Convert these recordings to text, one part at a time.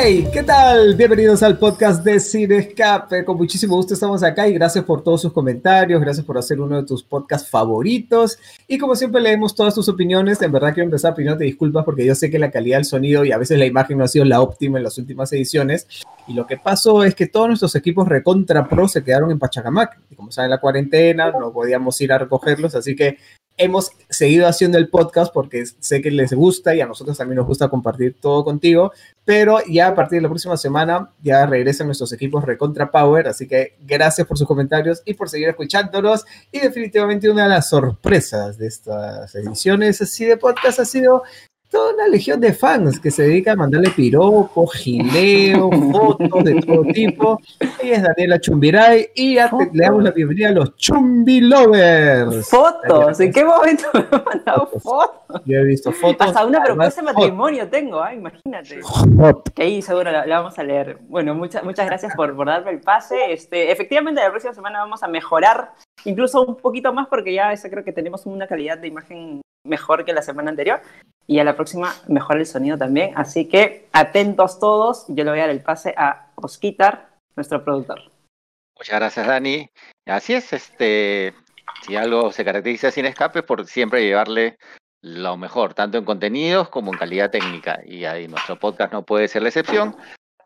Hey, ¿qué tal? Bienvenidos al podcast de Cinescape. Con muchísimo gusto estamos acá y gracias por todos sus comentarios, gracias por hacer uno de tus podcasts favoritos. Y como siempre leemos todas tus opiniones. En verdad quiero empezar pidiéndote disculpas porque yo sé que la calidad del sonido y a veces la imagen no ha sido la óptima en las últimas ediciones. Y lo que pasó es que todos nuestros equipos recontra pro se quedaron en Pachacamac. Y como saben, la cuarentena, no podíamos ir a recogerlos, así que hemos seguido haciendo el podcast porque sé que les gusta y a nosotros también nos gusta compartir todo contigo, pero ya a partir de la próxima semana ya regresan nuestros equipos Recontra Power, así que gracias por sus comentarios y por seguir escuchándonos. Y definitivamente una de las sorpresas de estas ediciones así de podcast ha sido toda una legión de fans que se dedican a mandarle piropos, gileo, fotos de todo tipo. Ella es Daniela Chumbiray y ya le damos la bienvenida a los Chumbi Lovers. ¿Fotos? ¿En qué momento me han mandado fotos? Yo he visto fotos. Hasta una propuesta de matrimonio tengo, ¿eh? imagínate. Que ahí seguro la, vamos a leer. Bueno, muchas muchas gracias por, por darme el pase. Este, efectivamente, la próxima semana vamos a mejorar incluso un poquito más porque ya creo que tenemos una calidad de imagen mejor que la semana anterior y a la próxima mejora el sonido también. Así que atentos todos, yo le voy a dar el pase a Osquitar, nuestro productor. Muchas gracias, Dani. Así es, este, si algo se caracteriza sin escape, por siempre llevarle lo mejor, tanto en contenidos como en calidad técnica. Y ahí nuestro podcast no puede ser la excepción.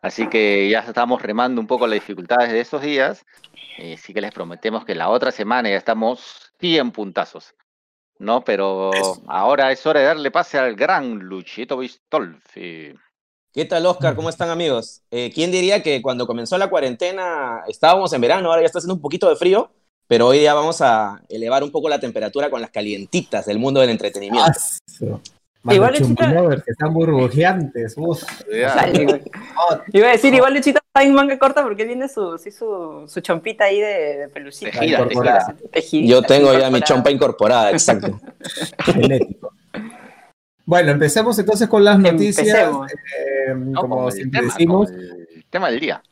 Así que ya estamos remando un poco las dificultades de estos días. Eh, que les prometemos que la otra semana ya estamos 100 puntazos. ¿No? Pero ahora es hora de darle pase al gran Luchito Bistolfi. ¿Qué tal, Oscar? ¿Cómo están, amigos? Eh, ¿Quién diría que cuando comenzó la cuarentena estábamos en verano, ahora ya está haciendo un poquito de frío, pero hoy ya vamos a elevar un poco la temperatura con las calientitas del mundo del entretenimiento. Igual Luchito... que están burbujeantes. Iba a decir, igual Luchito está en manga corta porque tiene su, su, su chompita ahí de, de pelucita. Yo tengo ya mi chompa incorporada, exacto. Genético. Bueno, empecemos entonces con las noticias. Eh, como siempre decimos. El tema del día.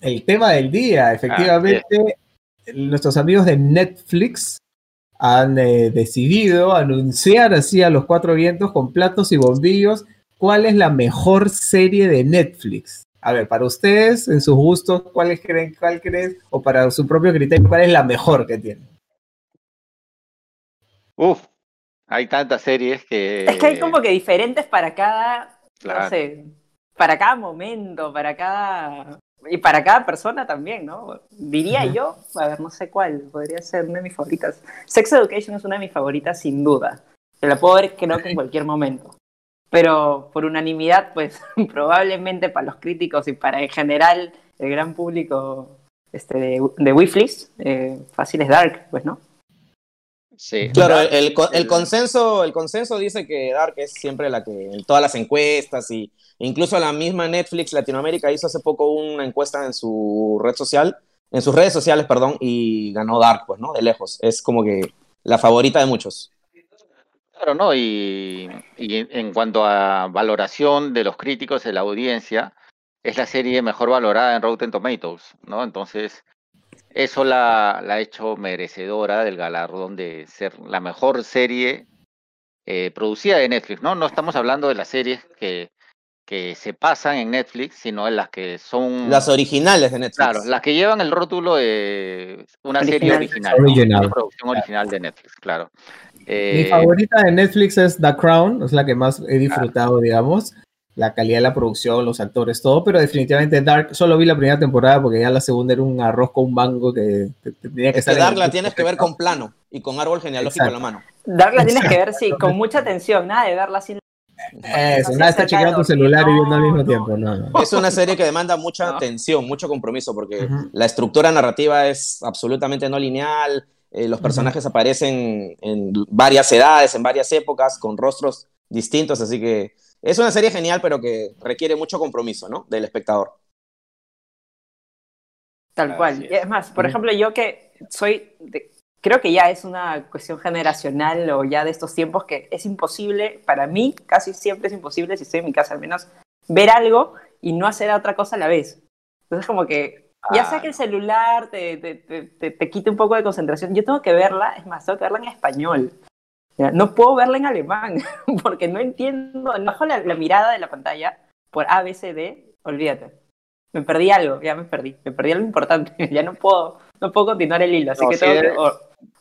El tema del día, efectivamente. Ah, nuestros amigos de Netflix han eh, decidido anunciar así a los cuatro vientos con platos y bombillos cuál es la mejor serie de Netflix. A ver, para ustedes, en sus gustos, ¿cuál creen, cuál creen, o para su propio criterio, cuál es la mejor que tienen? Uf, hay tantas series que... Es que hay como que diferentes para cada, no sé, para cada momento, para cada y para cada persona también, ¿no? Diría yo, a ver, no sé cuál, podría ser una de mis favoritas. Sex Education es una de mis favoritas sin duda. Se la puedo ver creo que en cualquier momento. Pero por unanimidad, pues probablemente para los críticos y para en general el gran público este, de, de eh, fácil es Dark, pues, ¿no? Sí. Claro, el, el, consenso, el consenso dice que Dark es siempre la que en todas las encuestas y incluso la misma Netflix Latinoamérica hizo hace poco una encuesta en su red social, en sus redes sociales, perdón, y ganó Dark, pues, ¿no? De lejos. Es como que la favorita de muchos. Claro, ¿no? Y, en cuanto a valoración de los críticos de la audiencia, es la serie mejor valorada en Rotten Tomatoes, ¿no? Entonces, eso la, ha hecho merecedora del galardón de ser la mejor serie eh, producida de Netflix, ¿no? No estamos hablando de las series que, que se pasan en Netflix, sino en las que son... Las originales de Netflix. Claro, las que llevan el rótulo de una serie original, una producción original de Netflix, claro. Mi eh, favorita de Netflix es The Crown, es la que más he disfrutado, digamos la calidad de la producción, los actores, todo, pero definitivamente Dark, solo vi la primera temporada porque ya la segunda era un arroz con un mango que tenía que estar. Dark la tienes que ver con plano y con árbol genealógico en la mano. Dark la tienes que ver, sí, con mucha atención, nada de verla sin. Eso, nada está chequeando tu celular y viendo al mismo tiempo. No, Es una serie que demanda mucha atención, mucho compromiso, porque la estructura narrativa es absolutamente no lineal. Eh, los personajes aparecen en varias edades, en varias épocas, con rostros distintos, así que es una serie genial, pero que requiere mucho compromiso, ¿no? Del espectador. Tal cual. es. más, por ejemplo, yo que soy, creo que ya es una cuestión generacional o ya de estos tiempos que es imposible, para mí casi siempre es imposible, si estoy en mi casa al menos, ver algo y no hacer otra cosa a la vez. Entonces como que, ya sea que el celular te, te, te, te, quite un poco de concentración, yo tengo que verla, es más, tengo que verla en español. No puedo verla en alemán porque no entiendo, no bajo la, mirada de la pantalla por ABCD olvídate. Me perdí algo, ya me perdí. Me perdí algo importante. ya no puedo, no puedo continuar el hilo, así que tengo que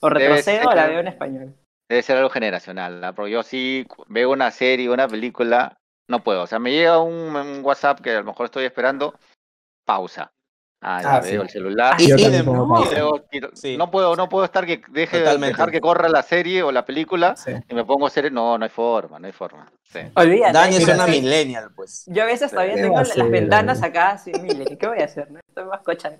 o, retrocedo o la veo en español. Debe ser algo generacional, ¿no? Porque yo sí veo una serie, una película, no puedo. O sea, me llega un WhatsApp que a lo mejor estoy esperando, pausa Ah, ah veo el celular. no, puedo, no puedo estar que deje dejar que corra la serie o la película y me pongo a hacer. No, no hay forma, no hay forma. Sí. Olvídate. es una millennial, pues. Yo a veces todavía tengo las ventanas acá, sí, ¿qué voy a hacer? No? Estoy más cocha.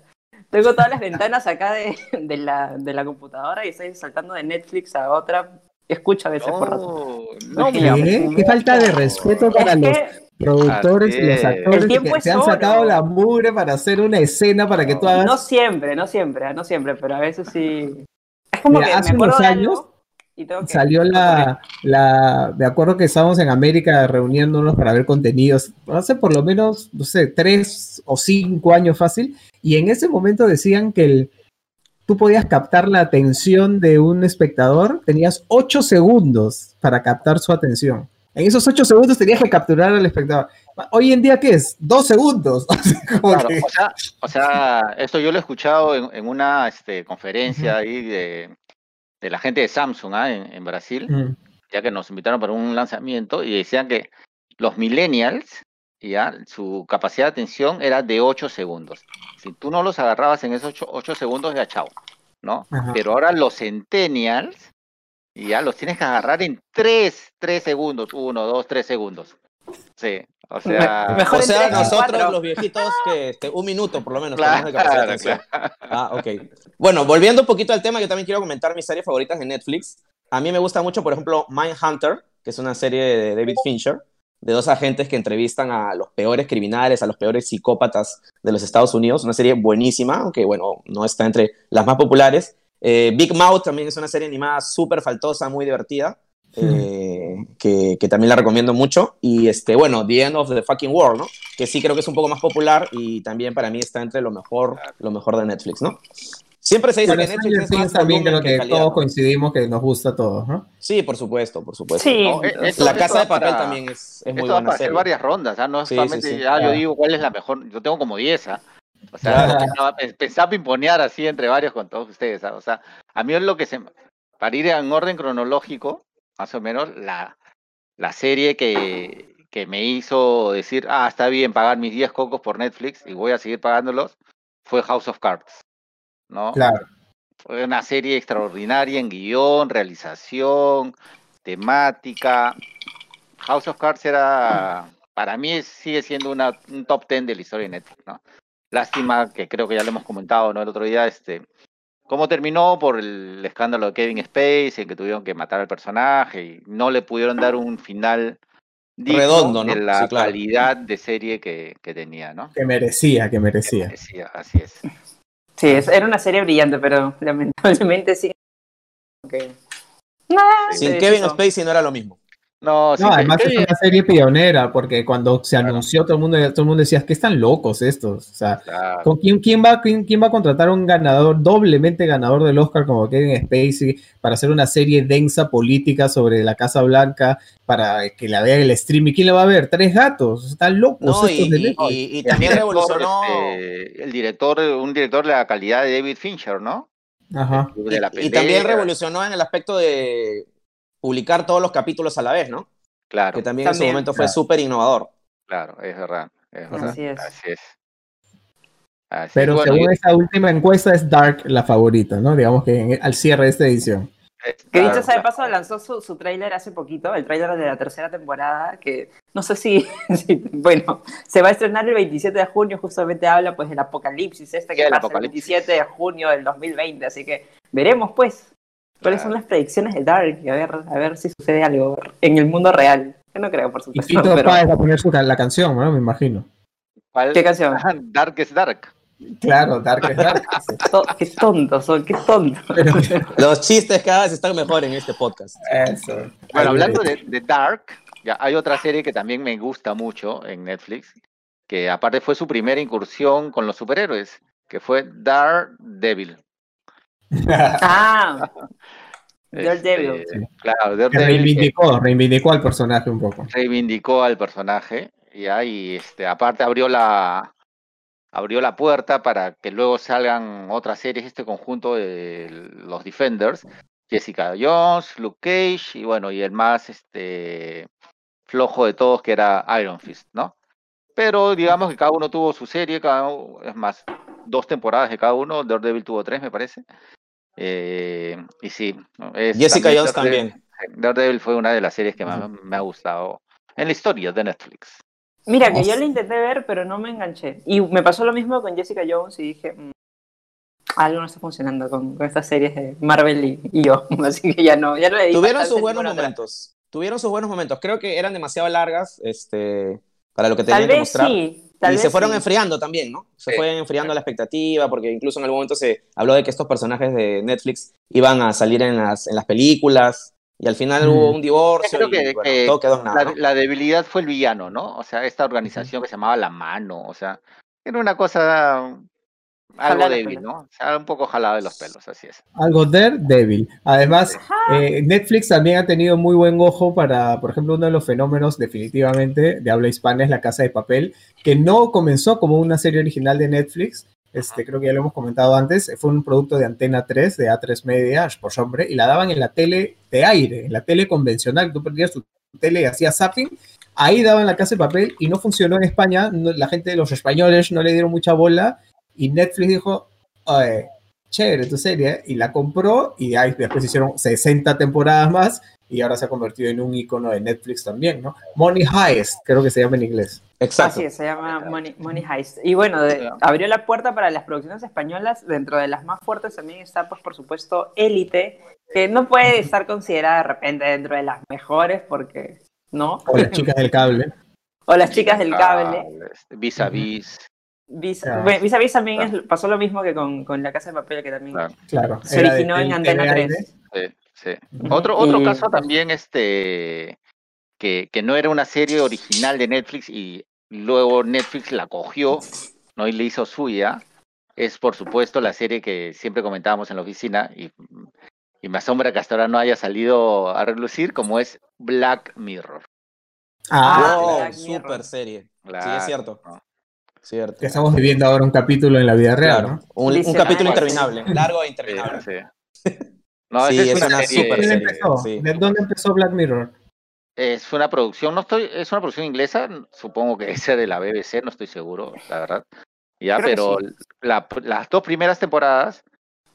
Tengo todas las ventanas acá de, de, la, de la computadora y estoy saltando de Netflix a otra. Escucho a veces por rato. No, ¿Qué? ¿Qué falta de respeto para los productores y los actores que se han sacado la mugre para hacer una escena para que tú hagas. No siempre, no siempre, no siempre, pero a veces sí. Es como que hace unos años salió la, la. Me acuerdo que estábamos en América reuniéndonos para ver contenidos, hace por lo menos, no sé, tres o cinco años fácil, y en ese momento decían que el, tú podías captar la atención de un espectador, tenías ocho segundos para captar su atención. En esos ocho segundos tenías que capturar al espectador. Hoy en día, ¿qué es? Dos segundos. o, sea, esto yo lo he escuchado en, una este, conferencia ahí de, la gente de Samsung ¿ah? en, Brasil, ya que nos invitaron para un lanzamiento y decían que los millennials, ya, su capacidad de atención era de ocho segundos. Si tú no los agarrabas en esos ocho, segundos, ya chao, ¿no? Pero ahora los centennials y ya los tienes que agarrar en 3, 3 segundos. 1, 2, 3 segundos. Sí, o sea... o sea, nosotros los viejitos, que este, un minuto por lo menos. Claro, claro, claro. Ah, ok. Bueno, volviendo un poquito al tema, yo también quiero comentar mis series favoritas de Netflix. A mí me gusta mucho, por ejemplo, Mindhunter, que es una serie de David Fincher, de dos agentes que entrevistan a los peores criminales, a los peores psicópatas de los Estados Unidos. Una serie buenísima, aunque bueno, no está entre las más populares. Eh, Big Mouth también es una serie animada súper faltosa, muy divertida, eh, que, también la recomiendo mucho. Y este, bueno, The End of the Fucking World, ¿no? Que sí creo que es un poco más popular y también para mí está entre lo mejor, lo mejor de Netflix, ¿no? Siempre se dice que Netflix es más también creo que, todos coincidimos que nos gusta a todos, ¿no? Sí, por supuesto, por supuesto. Sí. la Casa de Papel también es, es muy buena para hacer varias rondas, ¿ah? No solamente, ya yo digo cuál es la mejor, yo tengo como 10, ¿ah? O sea, pensaba pimponear así entre varios con todos ustedes. O sea, a mí es lo que se. Para ir en orden cronológico, más o menos, la, la serie que, que me hizo decir, ah, está bien pagar mis 10 cocos por Netflix y voy a seguir pagándolos, fue House of Cards. ¿No? Claro. Fue una serie extraordinaria en guion, realización, temática. House of Cards era, para mí sigue siendo una, un top 10 de la historia de Netflix, ¿no? Lástima que creo que ya lo hemos comentado ¿no? el otro día, este, cómo terminó por el escándalo de Kevin Space, en que tuvieron que matar al personaje y no le pudieron dar un final redondo, ¿no? la calidad de serie que, que, tenía, ¿no? Que merecía, que merecía. Que merecía, así es. Sí, era una serie brillante, pero lamentablemente sí. Sin Kevin Spacey no era lo mismo. No, además es una serie pionera, porque cuando se anunció todo el mundo, todo el mundo decía que están locos estos. O sea, ¿con quién, quién, va, quién, va a contratar a un ganador, doblemente ganador del Oscar como Kevin Spacey, para hacer una serie densa política sobre la Casa Blanca, para que la vea el streaming? ¿Quién la va a ver? Tres gatos, están locos estos y, y, también revolucionó este, el director, un director de la calidad de David Fincher, ¿no? Ajá. y también revolucionó en el aspecto de publicar todos los capítulos a la vez, ¿no? Claro. Que también, en su momento fue súper innovador. Claro, es verdad. Así es. Así es. Pero según esa última encuesta es Dark la favorita, ¿no? Digamos que al cierre de esta edición. Que dicho sea de paso, lanzó su, su tráiler hace poquito, el tráiler de la tercera temporada, que no sé si, bueno, se va a estrenar el 27 de junio, justamente habla pues del apocalipsis este que pasa el 27 de junio del 2020, así que veremos pues. ¿Cuáles son las predicciones de Dark? A ver, a ver si sucede algo en el mundo real. Yo no creo, por supuesto. Y Tito pero... va a poner su, la canción, ¿no? Me imagino. ¿Qué canción? Dark es Dark. Claro, Dark es Dark. qué tontos son, qué tontos. Los chistes cada vez están mejor en este podcast. Eso. Bueno, hablando de, de, Dark, ya hay otra serie que también me gusta mucho en Netflix, que aparte fue su primera incursión con los superhéroes, que fue Dark Devil. ah, Daredevil. Este, claro, Daredevil. Reivindicó, reivindicó al personaje un poco. Reivindicó al personaje. ya, y este, aparte abrió la abrió la puerta para que luego salgan otras series, este conjunto de los Defenders, Jessica Jones, Luke Cage, y bueno, y el más este flojo de todos que era Iron Fist, ¿no? Pero digamos que cada uno tuvo su serie, cada uno, es más, dos temporadas de cada uno, Daredevil tuvo tres, me parece. Eh, y sí. Jessica Jones también. Daredevil fue una de las series que más me ha gustado en la historia de Netflix. Mira, que yo la intenté ver, pero no me enganché. Y me pasó lo mismo con Jessica Jones y dije, mm, algo no está funcionando con, estas series de Marvel y, yo. Así que ya no, ya no le Tuvieron sus buenos momentos. Tuvieron sus buenos momentos. Creo que eran demasiado largas este, para lo que tenían que mostrar. Sí, y se fueron enfriando también, ¿no? Se fue enfriando la expectativa, porque incluso en algún momento se habló de que estos personajes de Netflix iban a salir en las, en las películas, y al final hubo mm. un divorcio. Creo que, todo quedó en nada, la, debilidad fue el villano, ¿no? O sea, esta organización que se llamaba La Mano, o sea, era una cosa algo débil, ¿no? O sea, un poco jalado de los pelos, así es. Algo débil. Además, eh, Netflix también ha tenido muy buen ojo para, por ejemplo, uno de los fenómenos definitivamente de habla hispana es La Casa de Papel, que no comenzó como una serie original de Netflix, este, creo que ya lo hemos comentado antes, fue un producto de Antena 3, de A3 Media, por hombre, y la daban en la tele de aire, en la tele convencional, tú perdías tu tele y hacías zapping, ahí daban la casa de papel y no funcionó en España, la gente, los españoles no le dieron mucha bola y Netflix dijo, Oye, chévere tu serie, y la compró y ahí después hicieron 60 temporadas más y ahora se ha convertido en un icono de Netflix también, ¿no? Money Heist, creo que se llama en inglés. Exacto. Así se llama Money, Heist. Y bueno, abrió la puerta para las producciones españolas. Dentro de las más fuertes también está, pues, por supuesto, Élite, que no puede estar considerada de repente dentro de las mejores porque, ¿no? O las chicas del cable. o las chicas del cable. Vis a vis. Vis a vis también pasó lo mismo que con, con, La Casa de Papel, que también claro. se originó en Antena 3. Sí, sí. Otro, otro caso también, este, que, que, no era una serie original de Netflix y luego Netflix la cogió, ¿no? Y le hizo suya. Es, por supuesto, la serie que siempre comentábamos en la oficina y, y me asombra que hasta ahora no haya salido a relucir, como es Black Mirror. Ah, ah super serie. sí, es cierto. Que estamos viviendo ahora un capítulo en la vida real, ¿no? Un, capítulo interminable, largo e interminable. No, es, una, super serie. ¿De dónde empezó Black Mirror? Es una producción, no estoy, es una producción inglesa, supongo que es de la BBC, no estoy seguro, la verdad. Ya, pero las dos primeras temporadas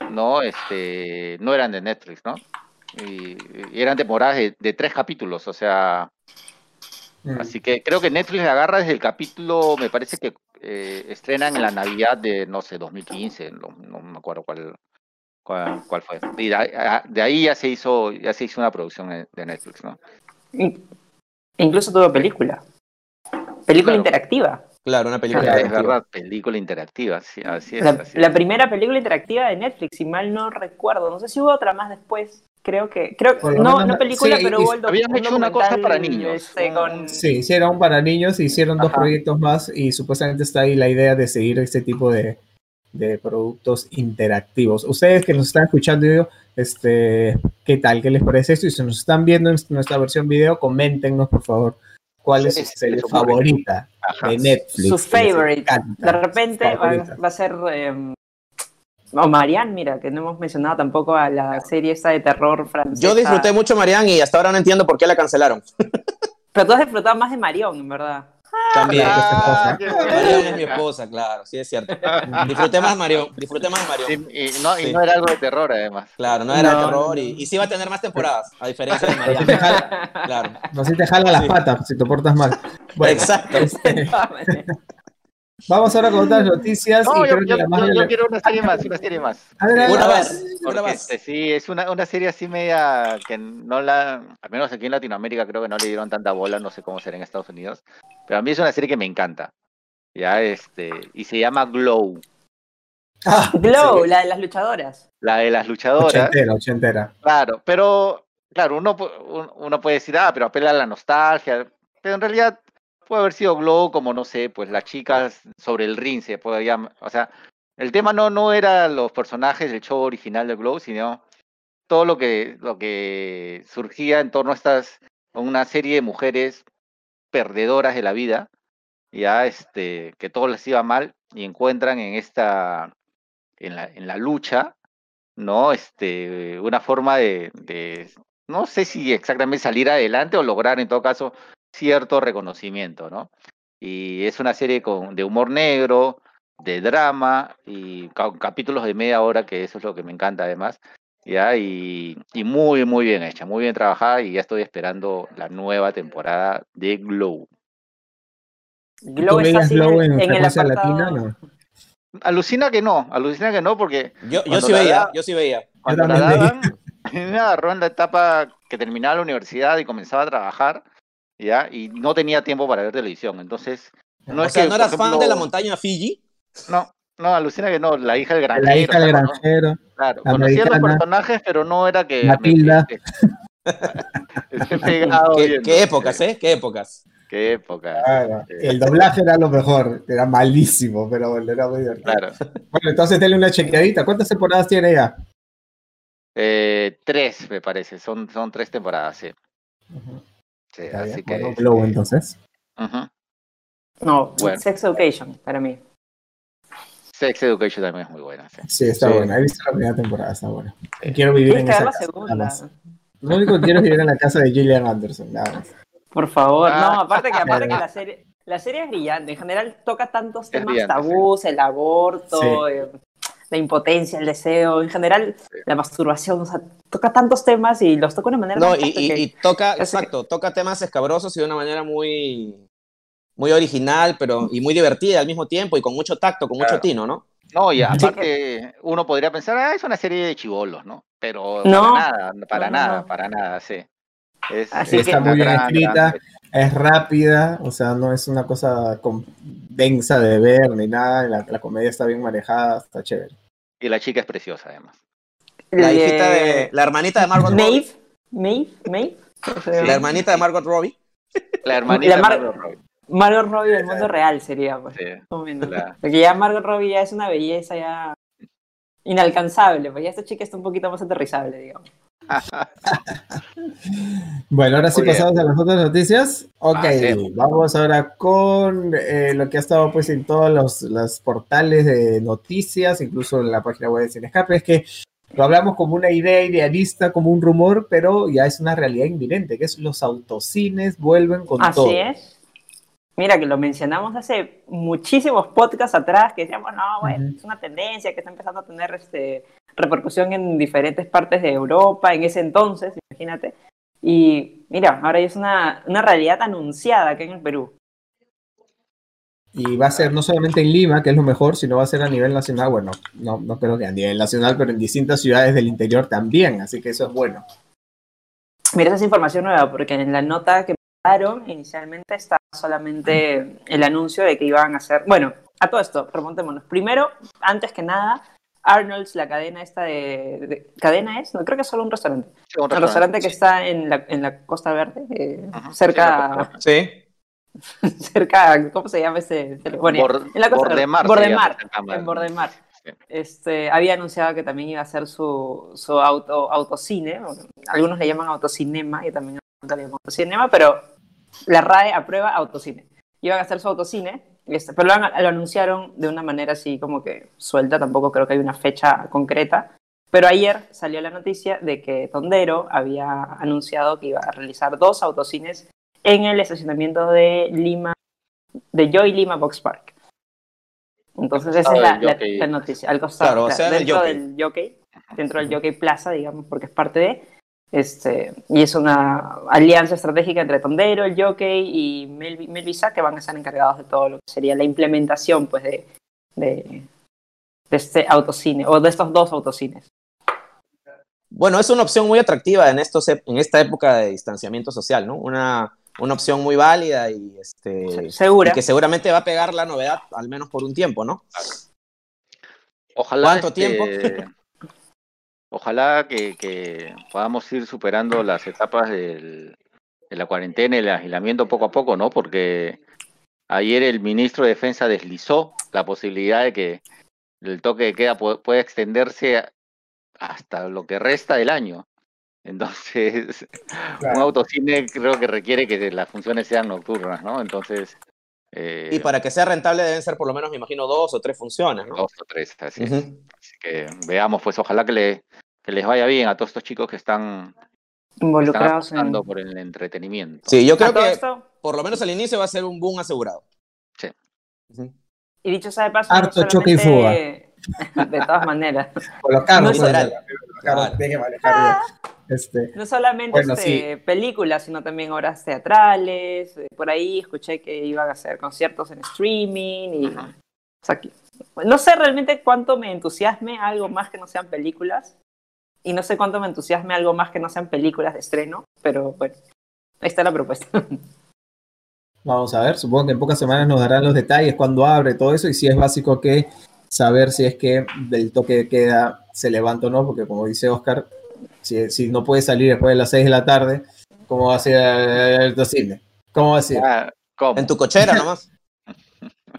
no, este, no eran de Netflix, ¿no? Y, eran temporadas de, tres capítulos, o sea, mm. así que creo que Netflix agarra desde el capítulo, me parece que eh, estrenan en la Navidad de, no sé, 2015, no, me acuerdo cuál, cuál, fue. Y de, ahí ya se hizo, ya se hizo una producción de Netflix, ¿no? Incluso tuvo película. Película interactiva. Claro, una película. es verdad, película interactiva, sí, así es. La, primera película interactiva de Netflix, si mal no recuerdo. No sé si hubo otra más después. Creo que. creo No, no película, pero hubo el Habían hecho una cosa para niños. Este, sí, hicieron para niños, hicieron dos proyectos más y supuestamente está ahí la idea de seguir este tipo de, de productos interactivos. Ustedes que nos están escuchando, este, ¿qué tal? ¿Qué les parece esto? Y si nos están viendo en nuestra versión video, coméntenos, por favor, cuál es su serie favorita de Netflix. Su favorite. De repente va, a ser... Eh, o Marianne, mira, que no hemos mencionado tampoco a la serie esa de terror francesa. Yo disfruté mucho Marianne y hasta ahora no entiendo por qué la cancelaron. Pero tú has disfrutado más de Marion, en verdad. También. Ah, Marion es mi esposa, claro, sí es cierto. Disfruté más Marion, disfruté más Marion. y, no, y no era algo de terror, además. Claro, no era terror y, y, sí va a tener más temporadas, a diferencia de Marion. claro. No si te jala las patas si te portas mal. Bueno, Exacto. Este, Vamos ahora con otras noticias. No, yo, quiero una serie más, una serie más. una más. Una más. Este, sí, es una, una serie así media que no la, al menos aquí en Latinoamérica creo que no le dieron tanta bola, no sé cómo será en Estados Unidos, pero a mí es una serie que me encanta. Ya, este, y se llama Glow. Ah, Glow, la de las luchadoras. La de las luchadoras. Ochentera, ochentera. Claro, pero, claro, uno, uno puede decir, ah, pero apela a la nostalgia, pero en realidad puede haber sido Glow como, no sé, pues las chicas sobre el ring se podía, o sea, el tema no, no era los personajes del show original de Glow, sino todo lo que, lo que surgía en torno a estas, una serie de mujeres perdedoras de la vida, ya este, que todo les iba mal y encuentran en esta, en la, en la lucha, ¿no? Este, una forma de, no sé si exactamente salir adelante o lograr en todo caso cierto reconocimiento, ¿no? Y es una serie con, de humor negro, de drama y capítulos de media hora, que eso es lo que me encanta además, ¿ya? Y, y, muy, muy bien hecha, muy bien trabajada y ya estoy esperando la nueva temporada de Glow. Glow está así Glow en, en, el apartado... latina, ¿no? Alucina que no, alucina que no, porque... Yo, yo sí veía, yo sí veía. Cuando la daban, me agarró en la etapa que terminaba la universidad y comenzaba a trabajar, ¿ya? Y no tenía tiempo para ver televisión, entonces... No o es sea, que, ¿no eras ejemplo, fan de la montaña Fiji? No, no, alucina que no, la hija del granjero. La hija del granjero. ¿no? Claro, conocía los personajes, pero no era que. Matilda. ¿Qué, ¿Qué, épocas, ¿eh? ¿Qué épocas? Qué época. Claro. El doblaje era lo mejor, era malísimo, pero bueno, era muy divertido. Claro. Bueno, entonces denle una chequeadita. ¿Cuántas temporadas tiene ya? Eh, tres, me parece. Son, son tres temporadas, sí. Uh -huh. Sí así que. Bueno, Glow, entonces. Uh -huh. No, bueno. Sex Education, para mí. Sex Education también es muy buena. Sí, sí está sí. buena. He visto la primera temporada, está buena. Sí. Quiero vivir en esa la casa. Segunda. Lo único que quiero es vivir en la casa de Gillian Anderson, nada más. Por favor, ah. no, aparte que, aparte que la serie, la serie es brillante. En general toca tantos temas brillante, tabús, sí. el aborto, eh, la impotencia, el deseo, en general la masturbación, o sea, toca tantos temas y los toca de una manera No, y, y, y, toca, exacto, toca temas escabrosos y de una manera muy muy original, pero y muy divertida al mismo tiempo y con mucho tacto, con claro. mucho tino, ¿no? No, y aparte uno podría pensar, ah, es una serie de chivolos, ¿no? Pero no, para nada, para no, nada, no. para nada, sí. Es, Así es está muy bien escrita, gran... es rápida, o sea, no es una cosa densa de ver ni nada, la, la, comedia está bien manejada, está chévere. Y la chica es preciosa, además. La hijita de, la hermanita de Margot Maeve, Maeve, Maeve. La hermanita de Margot Robbie. La hermanita la Mar de Margot Robbie. Margot Robbie del mundo real sería, pues. Sí, claro. Porque ya Margot Robbie ya es una belleza ya inalcanzable, pues ya esta chica está un poquito más aterrizable, digamos. Bueno, ahora sí Muy pasamos bien. a las otras noticias. Ok, ah, sí. vamos ahora con eh, lo que ha estado pues en todos los, los, portales de noticias, incluso en la página web de Cine Escape, es que lo hablamos como una idea idealista, como un rumor, pero ya es una realidad inminente, que es los autocines vuelven con Así todo. Así es. Mira, que lo mencionamos hace muchísimos podcasts atrás, que decíamos, no, bueno, uh -huh. es una tendencia que está empezando a tener este, repercusión en diferentes partes de Europa, en ese entonces, imagínate. Y mira, ahora es una, una realidad anunciada aquí en el Perú. Y va a ser no solamente en Lima, que es lo mejor, sino va a ser a nivel nacional. Bueno, no, no creo que a nivel nacional, pero en distintas ciudades del interior también, así que eso es bueno. Mira, esa es información nueva, porque en la nota que inicialmente estaba solamente el anuncio de que iban a hacer, bueno, a todo esto, remontémonos. Primero, antes que nada, Arnold's, la cadena esta de, de ¿cadena es? No, creo que es solo un restaurante. Sí, un, restaurante, un restaurante que sí. está en la, en la Costa Verde, eh, -huh, cerca... Sí. cerca, ¿cómo se llama ese? Bueno, Bord, en la Costa Bordemar. Bordemar, en Bordemar. Sí. Este, había anunciado que también iba a hacer su, su auto, autocine, algunos le llaman autocinema, y también le llaman autocinema, pero la RAE aprueba autocine. Iban a hacer su autocine, pero lo, lo, anunciaron de una manera así como que suelta, tampoco creo que hay una fecha concreta. Pero ayer salió la noticia de que Tondero había anunciado que iba a realizar dos autocines en el estacionamiento de Lima, de Joy Lima Box Park. Entonces esa es la, la, la, noticia, al costado, claro, o sea, dentro del jockey, dentro del jockey plaza, digamos, porque es parte de, este, y es una alianza estratégica entre Tondero, el Jockey y Mel, Melvisa que van a estar encargados de todo lo que sería la implementación pues, de, de, de, este autocine o de estos dos autocines. Bueno, es una opción muy atractiva en, estos, en esta época de distanciamiento social, ¿no? Una, una opción muy válida y, este, Segura. y que seguramente va a pegar la novedad, al menos por un tiempo, ¿no? Ojalá. ¿Cuánto este... tiempo? ojalá que, que, podamos ir superando las etapas del, de la cuarentena y el aislamiento poco a poco, ¿no? Porque ayer el ministro de Defensa deslizó la posibilidad de que el toque de queda pueda, extenderse hasta lo que resta del año. Entonces, claro. un autocine creo que requiere que las funciones sean nocturnas, ¿no? Entonces, Eh, y para que sea rentable deben ser por lo menos, me imagino, dos o tres funciones, ¿no? Dos o tres, así, así que veamos, pues ojalá que, le, que les vaya bien a todos estos chicos que están involucrados en... por el entretenimiento. Sí, yo creo que por lo menos al inicio va a ser un boom asegurado. Sí. Y dicho sea de paso, harto choque y fuga. De todas maneras. Con los carros, no, este, no solamente este, películas, sino también obras teatrales. Eh, por ahí escuché que iban a hacer conciertos en streaming. Y, o sea, no sé realmente cuánto me entusiasme algo más que no sean películas. Y no sé cuánto me entusiasme algo más que no sean películas de estreno. Pero bueno, ahí está la propuesta. Vamos a ver, supongo que en pocas semanas nos darán los detalles cuando abre todo eso y si es básico que saber si es que del toque de queda se levanta o no, porque como dice Oscar, si, no puede salir después de las 6 de la tarde, ¿cómo va a ser el cine? ¿Cómo va a ser? Ah, en tu cochera nomás.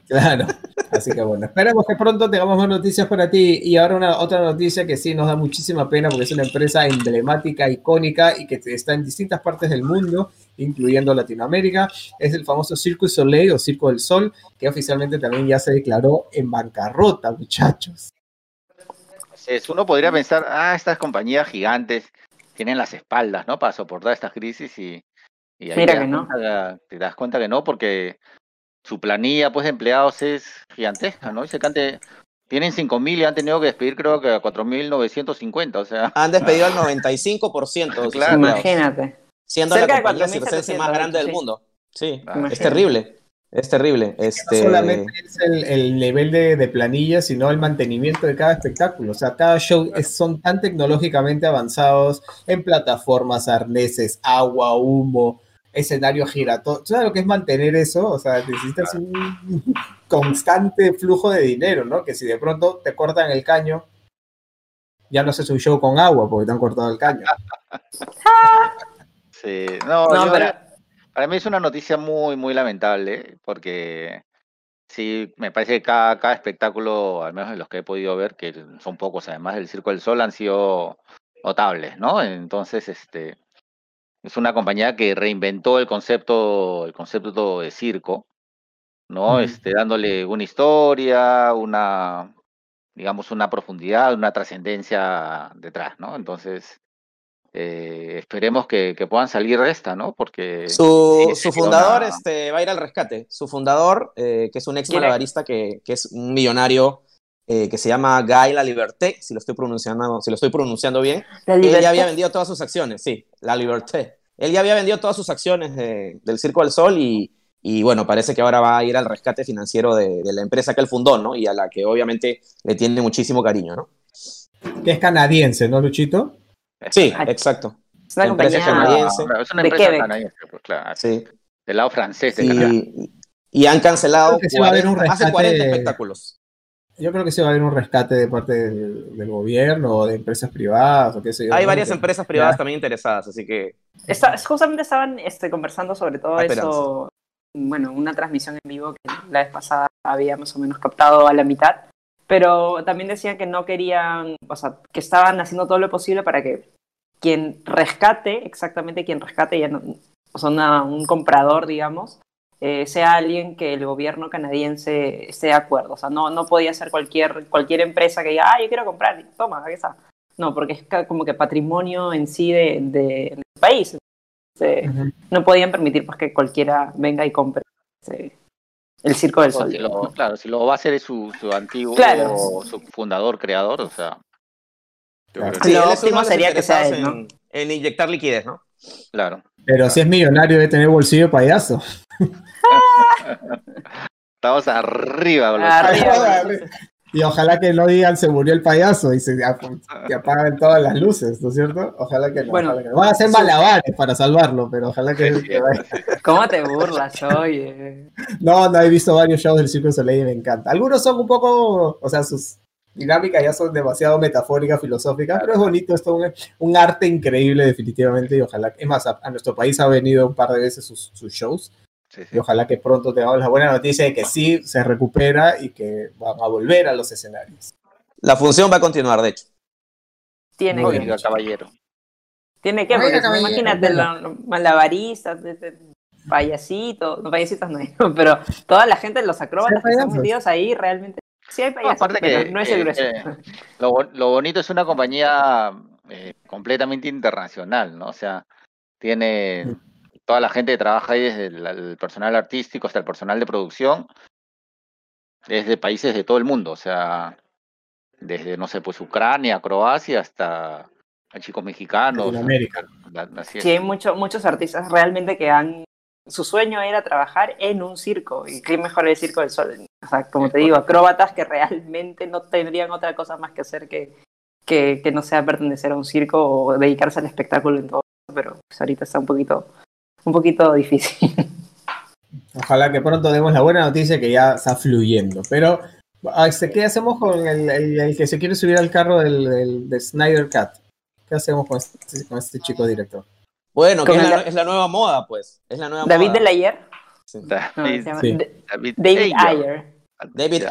Claro. Así que bueno, esperemos que pronto tengamos más noticias para ti. Y ahora una otra noticia que sí nos da muchísima pena porque es una empresa emblemática, icónica y que está en distintas partes del mundo, incluyendo Latinoamérica. Es el famoso Circo Soleil o Circo del Sol, que oficialmente también ya se declaró en bancarrota, muchachos uno podría pensar, ah, estas compañías gigantes tienen las espaldas, ¿no? Para soportar estas crisis y, y ahí te, no. te das cuenta que no, porque su planilla pues de empleados es gigantesca, ¿no? Y se cante, tienen 5.000 y han tenido que despedir creo que a 4.950, o sea. Han despedido al 95%. claro. Imagínate. Siendo la compañía circense más grande del mundo. Sí, es terrible. Es terrible. Este... No solamente es el, nivel de, planilla, sino el mantenimiento de cada espectáculo. O sea, cada show son tan tecnológicamente avanzados en plataformas, arneses, agua, humo, escenario giratorio. ¿Sabes lo que es mantener eso? O sea, necesitas un constante flujo de dinero, ¿no? Que si de pronto te cortan el caño, ya no haces un show con agua porque te han cortado el caño. sí, no, no pero para mí es una noticia muy, muy lamentable, porque sí, me parece que cada, cada espectáculo, al menos de los que he podido ver, que son pocos además del Circo del Sol, han sido notables, ¿no? Entonces, este, es una compañía que reinventó el concepto, el concepto de circo, ¿no? Este, dándole una historia, una, digamos, una profundidad, una trascendencia detrás, ¿no? Entonces, eh, esperemos que, puedan salir de esta, ¿no? Porque... Su, fundador este, va a ir al rescate. Su fundador, eh, que es un ex malabarista que, que, es un millonario eh, que se llama Guy La Liberté, si lo estoy pronunciando, si lo estoy pronunciando bien. Él ya había vendido todas sus acciones, sí, La Liberté. Él ya había vendido todas sus acciones del Circo del Sol y, y, bueno, parece que ahora va a ir al rescate financiero de, de la empresa que él fundó, ¿no? Y a la que obviamente le tiene muchísimo cariño, ¿no? Que es canadiense, ¿no, Luchito? Sí, exacto. Es una empresa canadiense. es una empresa canadiense, pues claro. Sí. Del lado francés. y, y, han cancelado más de 40 espectáculos. Yo creo que sí va a haber un rescate de parte del, gobierno o de empresas privadas o qué sé yo. Hay varias empresas privadas también interesadas, así que... justamente estaban este, conversando sobre todo eso, bueno, una transmisión en vivo que la vez pasada había más o menos captado a la mitad, pero también decían que no querían, o sea, que estaban haciendo todo lo posible para que quien rescate, exactamente quien rescate, ya no, o sea, un comprador, digamos, eh, sea alguien que el gobierno canadiense esté de acuerdo. O sea, no, no podía ser cualquier, cualquier empresa que diga, ah, yo quiero comprar, toma, aquí está. No, porque es como que patrimonio en sí de, del país. No podían permitir pues, que cualquiera venga y compre. El Circo del Sol. claro, si lo va a hacer es su, su antiguo, su fundador, creador, o sea. lo óptimo sería que sea él, ¿no? en, inyectar liquidez, ¿no? Claro. Pero si es millonario de tener bolsillo payaso. Estamos arriba, arriba, arriba. Y ojalá que no digan se murió el payaso y se, apagan todas las luces, ¿no es cierto? Ojalá que no. Bueno, Van a hacer malabares para salvarlo, pero ojalá que. ¿Cómo te burlas, oye? No, no, he visto varios shows del Circo de Soleil y me encanta. Algunos son un poco, o sea, sus dinámicas ya son demasiado metafóricas, filosóficas, pero es bonito, es un, un arte increíble, definitivamente. Y ojalá, es más, a, nuestro país ha venido un par de veces sus, sus shows y ojalá que pronto tengamos la buena noticia de que sí se recupera y que van a volver a los escenarios. La función va a continuar, de hecho. Tiene que. caballero. Tiene que, porque imagínate, los malabaristas. payasitos, no payasitos no, pero toda la gente, los acróbatas que están metidos ahí realmente Sí hay payasos, pero no es el grueso. lo, bonito es una compañía eh, completamente internacional, ¿no? O sea, tiene toda la gente que trabaja ahí, desde el, personal artístico hasta el personal de producción, es de países de todo el mundo, o sea, desde, no sé, pues Ucrania, Croacia, hasta chicos mexicanos. América. Sí, hay muchos artistas realmente que han su sueño era trabajar en un circo. ¿Y qué mejor el Circo del Sol? O sea, como te digo, acróbatas que realmente no tendrían otra cosa más que hacer que, que, no sea pertenecer a un circo o dedicarse al espectáculo en todo. Pero pues, ahorita está un poquito, un poquito difícil. Ojalá que pronto demos la buena noticia que ya está fluyendo. Pero, este, ¿qué hacemos con el, que se quiere subir al carro del, de Snyder Cat? ¿Qué hacemos con este, con este chico director? Bueno, que es la, nueva moda, pues. Es la nueva David de la Ayer. David, David, Ayer. David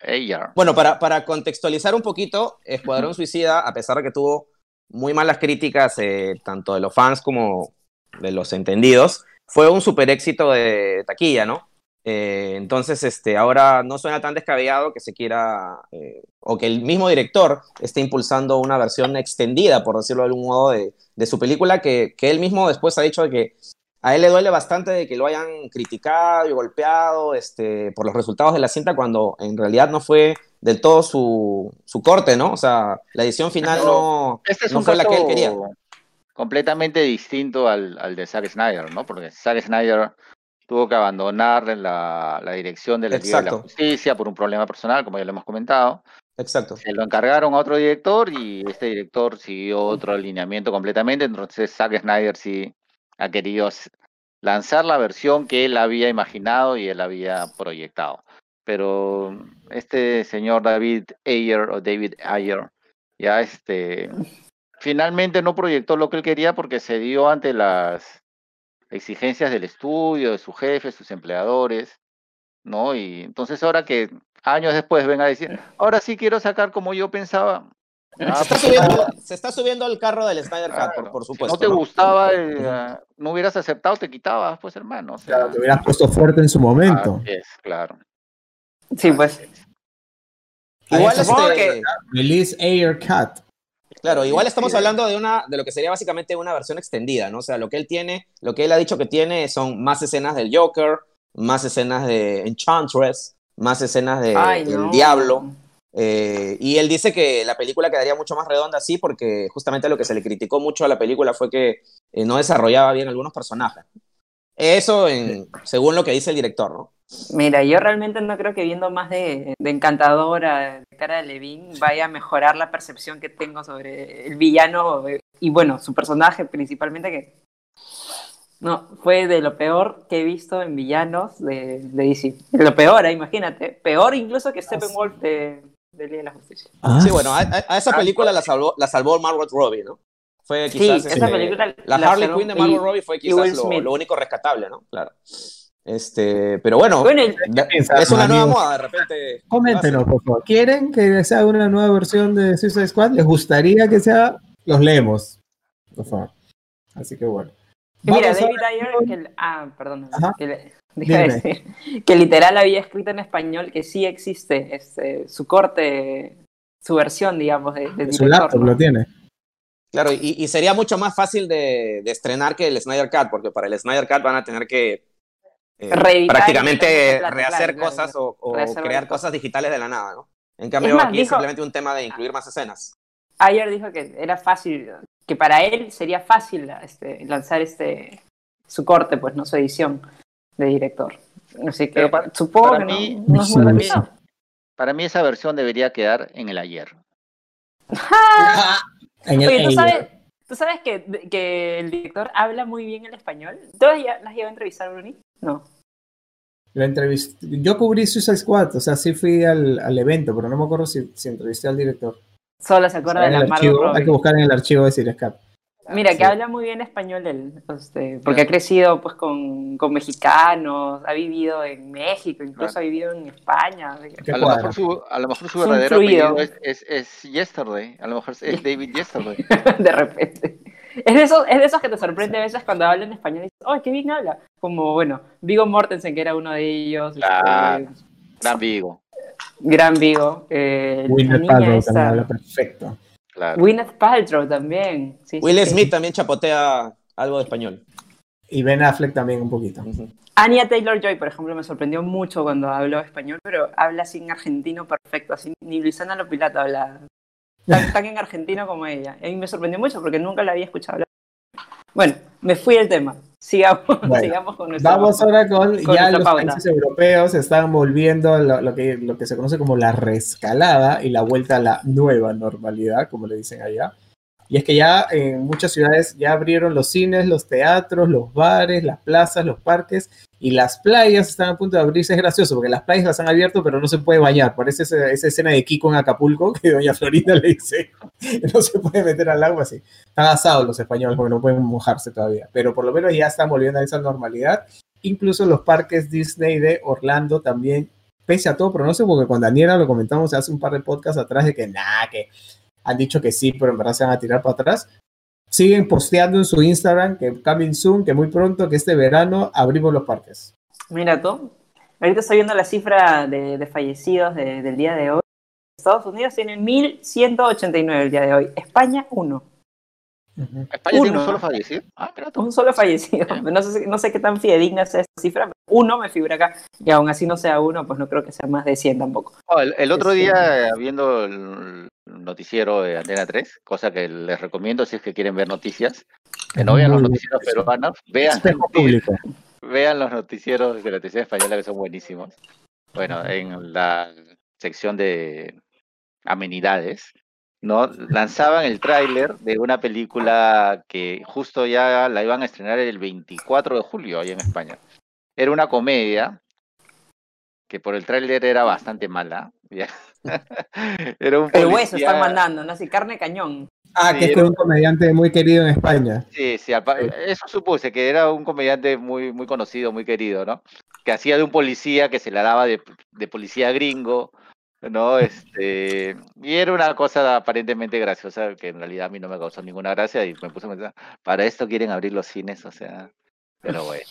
Ayer. Bueno, para, para contextualizar un poquito, Escuadrón Suicida, a pesar de que tuvo muy malas críticas, eh, tanto de los fans como de los entendidos, fue un super éxito de taquilla, ¿no? Eh, entonces, este, ahora no suena tan descabellado que se quiera, eh, o que el mismo director esté impulsando una versión extendida, por decirlo de algún modo, de, de su película, que, que, él mismo después ha dicho que a él le duele bastante de que lo hayan criticado y golpeado este, por los resultados de la cinta, cuando en realidad no fue del todo su, su corte, ¿no? O sea, la edición final no, este no fue la que él quería. Completamente distinto al, al de Zack Snyder, ¿no? Porque Zack Snyder tuvo que abandonar la, la dirección de la Liga de la Justicia por un problema personal, como ya lo hemos comentado. Exacto. Se lo encargaron a otro director y este director siguió otro alineamiento completamente. Entonces Zack Snyder sí ha querido lanzar la versión que él había imaginado y él había proyectado. Pero este señor David Ayer o David Ayer ya este finalmente no proyectó lo que él quería porque se dio ante las exigencias del estudio, de su jefe, sus empleadores, ¿no? Y entonces ahora que años después ven a decir, ahora sí quiero sacar como yo pensaba. Ah, pues, se, está subiendo, al carro del Snyder Cut, por, supuesto. No te gustaba, eh, no hubieras aceptado, te quitabas, pues hermano. claro, te hubieras puesto fuerte en su momento. es, claro. Sí, pues. Igual este, que... Release Air Cut. Claro, igual estamos hablando de una de lo que sería básicamente una versión extendida, ¿no? O sea, lo que él tiene, lo que él ha dicho que tiene son más escenas del Joker, más escenas de Enchantress, más escenas de del Diablo. Eh, y él dice que la película quedaría mucho más redonda así porque justamente lo que se le criticó mucho a la película fue que eh, no desarrollaba bien algunos personajes. Eso en, según lo que dice el director, ¿no? Mira, yo realmente no creo que viendo más de, Encantadora, de cara de Levine, vaya a mejorar la percepción que tengo sobre el villano y bueno, su personaje principalmente que no, fue de lo peor que he visto en villanos de, de DC. Lo peor, ¿eh? imagínate. Peor incluso que Steppenwolf de, de Liga de la Justicia. Ah. Sí, bueno, a, esa ah, película la salvó, la salvó Margot Robbie, ¿no? Fue quizás. Sí, esa este, película. La, Harley Quinn de Margot Robbie fue quizás lo, lo, único rescatable, ¿no? Claro. Este, pero bueno, es una nueva moda de repente. Coméntenos, por favor. ¿Quieren que sea una nueva versión de Suicide Squad? ¿Les gustaría que sea? Los leemos, por favor. Así que bueno. Mira, David Ayer, que, ah, perdón, que, decir, que literal había escrito en español que sí existe este, su corte, su versión, digamos, de, de Su laptop lo tiene. Claro, y, y, sería mucho más fácil de, de, estrenar que el Snyder Cut, porque para el Snyder Cut van a tener que eh, prácticamente rehacer cosas o, crear cosas digitales de la nada, ¿no? En cambio, aquí es simplemente un tema de incluir más escenas. Ayer dijo que era fácil, que para él sería fácil este, lanzar este su corte, pues no su edición de director. Así que supongo para que mí, no, es muy Para mí esa versión debería quedar en el ayer. Oye, ¿tú sabes, ¿tú sabes que, que, el director habla muy bien el español? ¿Tú las, has llevado a entrevistar, Bruni? No. La entrevisté, yo cubrí Suicide Squad, o sea, sí fui al, al evento, pero no me acuerdo si, si entrevisté al director. Solo se acuerda de la archivo, Hay que buscar en el archivo de Cirescat. Mira, que habla muy bien español él, este, porque ha crecido pues con, con, mexicanos, ha vivido en México, incluso ha vivido en España. A lo, mejor su, a lo mejor su verdadero apellido es, es, es, Yesterday, a lo mejor es David Yesterday. de repente. Es de, esos, es de esos que te sorprende a veces cuando hablan español y dices, ¡ay, qué bien habla! Como, bueno, Vigo Mortensen, que era uno de ellos. Este, gran Vigo. Gran Vigo. Eh, Gwyneth Paltrow también habla perfecto. Claro. Gwyneth Paltrow también. Will Smith también chapotea algo de español. Y Ben Affleck también un poquito. Anya Taylor-Joy, por ejemplo, me sorprendió mucho cuando habló español, pero habla sin argentino perfecto, así ni Luisana Lopilato habla tan, en argentino como ella. Y me sorprendió mucho porque nunca la había escuchado hablar. Bueno, me fui del tema. Sigamos, sigamos con nuestro Vamos ahora con, ya los países europeos están volviendo lo, lo, que, lo que se conoce como la rescalada y la vuelta a la nueva normalidad, como le dicen allá. Y es que ya en muchas ciudades ya abrieron los cines, los teatros, los bares, las plazas, los parques y las playas están a punto de abrirse. Es gracioso porque las playas las han abierto, pero no se puede bañar. Parece esa, escena de Kiko en Acapulco que doña Florinda le dice no se puede meter al agua así. Están asados los españoles porque no pueden mojarse todavía, pero por lo menos ya están volviendo a esa normalidad. Incluso los parques Disney de Orlando también, pese a todo pronóstico, porque con Daniela lo comentamos hace un par de podcasts atrás de que nada, que han dicho que sí, pero en verdad se van a tirar para atrás. Siguen posteando en su Instagram que coming soon, que muy pronto, que este verano abrimos los parques. Mira tú, ahorita estoy viendo la cifra de, fallecidos del día de hoy. Estados Unidos tiene 1.189 el día de hoy, España 1. ¿España tiene un solo fallecido? Ah, un solo fallecido. No sé, no sé qué tan fidedigna es esta cifra, pero uno me figura acá. Y aún así no sea uno, pues no creo que sea más de 100 tampoco. el, otro día, viendo el noticiero de Antena 3, cosa que les recomiendo si es que quieren ver noticias, que no vean los noticieros peruanos, vean, vean los noticieros de la televisión española que son buenísimos. Bueno, en la sección de amenidades, ¿no? Lanzaban el tráiler de una película que justo ya la iban a estrenar el 24 de julio ahí en España. Era una comedia que por el tráiler era bastante mala. era un El hueso están mandando, ¿no? Así, carne cañón. Ah, que es un comediante muy querido en España. Sí, sí, eso supuse que era un comediante muy, muy conocido, muy querido, ¿no? Que hacía de un policía que se la daba de, de policía gringo, ¿no? Este, y era una cosa aparentemente graciosa que en realidad a mí no me causó ninguna gracia y me puse a pensar, para esto quieren abrir los cines, o sea, pero bueno.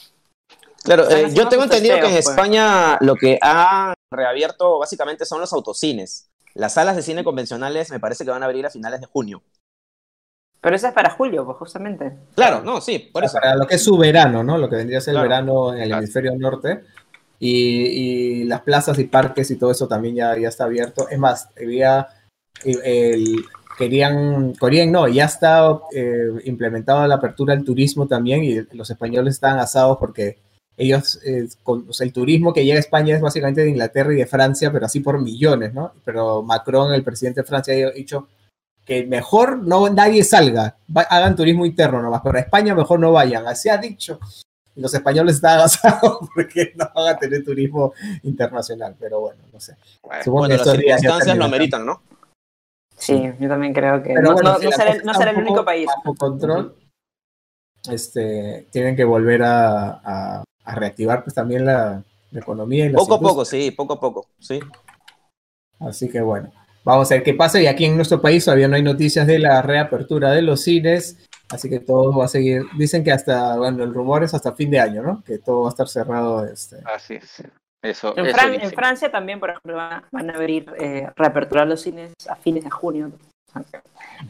Claro, eh, yo tengo entendido que en pues. España lo que ha reabierto básicamente son los autocines. Las salas de cine convencionales me parece que van a abrir a finales de junio. Pero eso es para julio, pues justamente. Claro, no, sí, por eso. Para lo que es su verano, ¿no? Lo que vendría a ser el verano en el hemisferio norte. Y, las plazas y parques y todo eso también ya, ya está abierto. Es más, había el, querían, querían no, ya está eh, implementada la apertura del turismo también y los españoles están asados porque ellos, eh, con, el turismo que llega a España es básicamente de Inglaterra y de Francia, pero así por millones, ¿no? Pero Macron, el presidente de Francia, ha dicho que mejor no nadie salga, hagan turismo interno nomás, pero a España mejor no vayan, así ha dicho. Y los españoles están agasados porque no van a tener turismo internacional, pero bueno, no sé. Supongo que las circunstancias lo ameritan, ¿no? Sí, yo también creo que no, será, el único país. Bajo control, este, tienen que volver a a reactivar pues también la, economía. Y poco a poco, sí, poco a poco, sí. Así que bueno, vamos a ver qué pasa. Y aquí en nuestro país todavía no hay noticias de la reapertura de los cines, así que todo va a seguir. Dicen que hasta, bueno, el rumor es hasta fin de año, ¿no? Que todo va a estar cerrado. Este. Así es. Eso, en, Francia también, por ejemplo, van a abrir, eh, reaperturar los cines a fines de junio.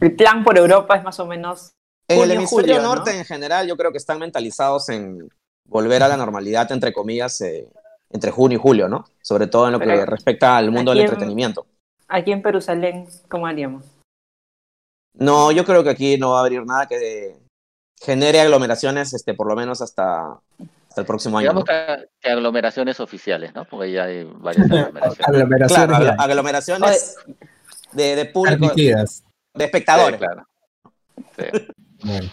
El plan por Europa es más o menos. En el hemisferio norte, en general, yo creo que están mentalizados en volver a la normalidad, entre comillas, eh, entre junio y julio, ¿no? Sobre todo en lo que respecta al mundo del entretenimiento. Aquí en Jerusalén, ¿cómo haríamos? No, yo creo que aquí no va a abrir nada que genere aglomeraciones, este, por lo menos hasta, el próximo año. Digamos que, aglomeraciones oficiales, ¿no? Porque ya hay varias aglomeraciones. aglomeraciones, aglomeraciones de, de público, de espectadores. claro. Sí.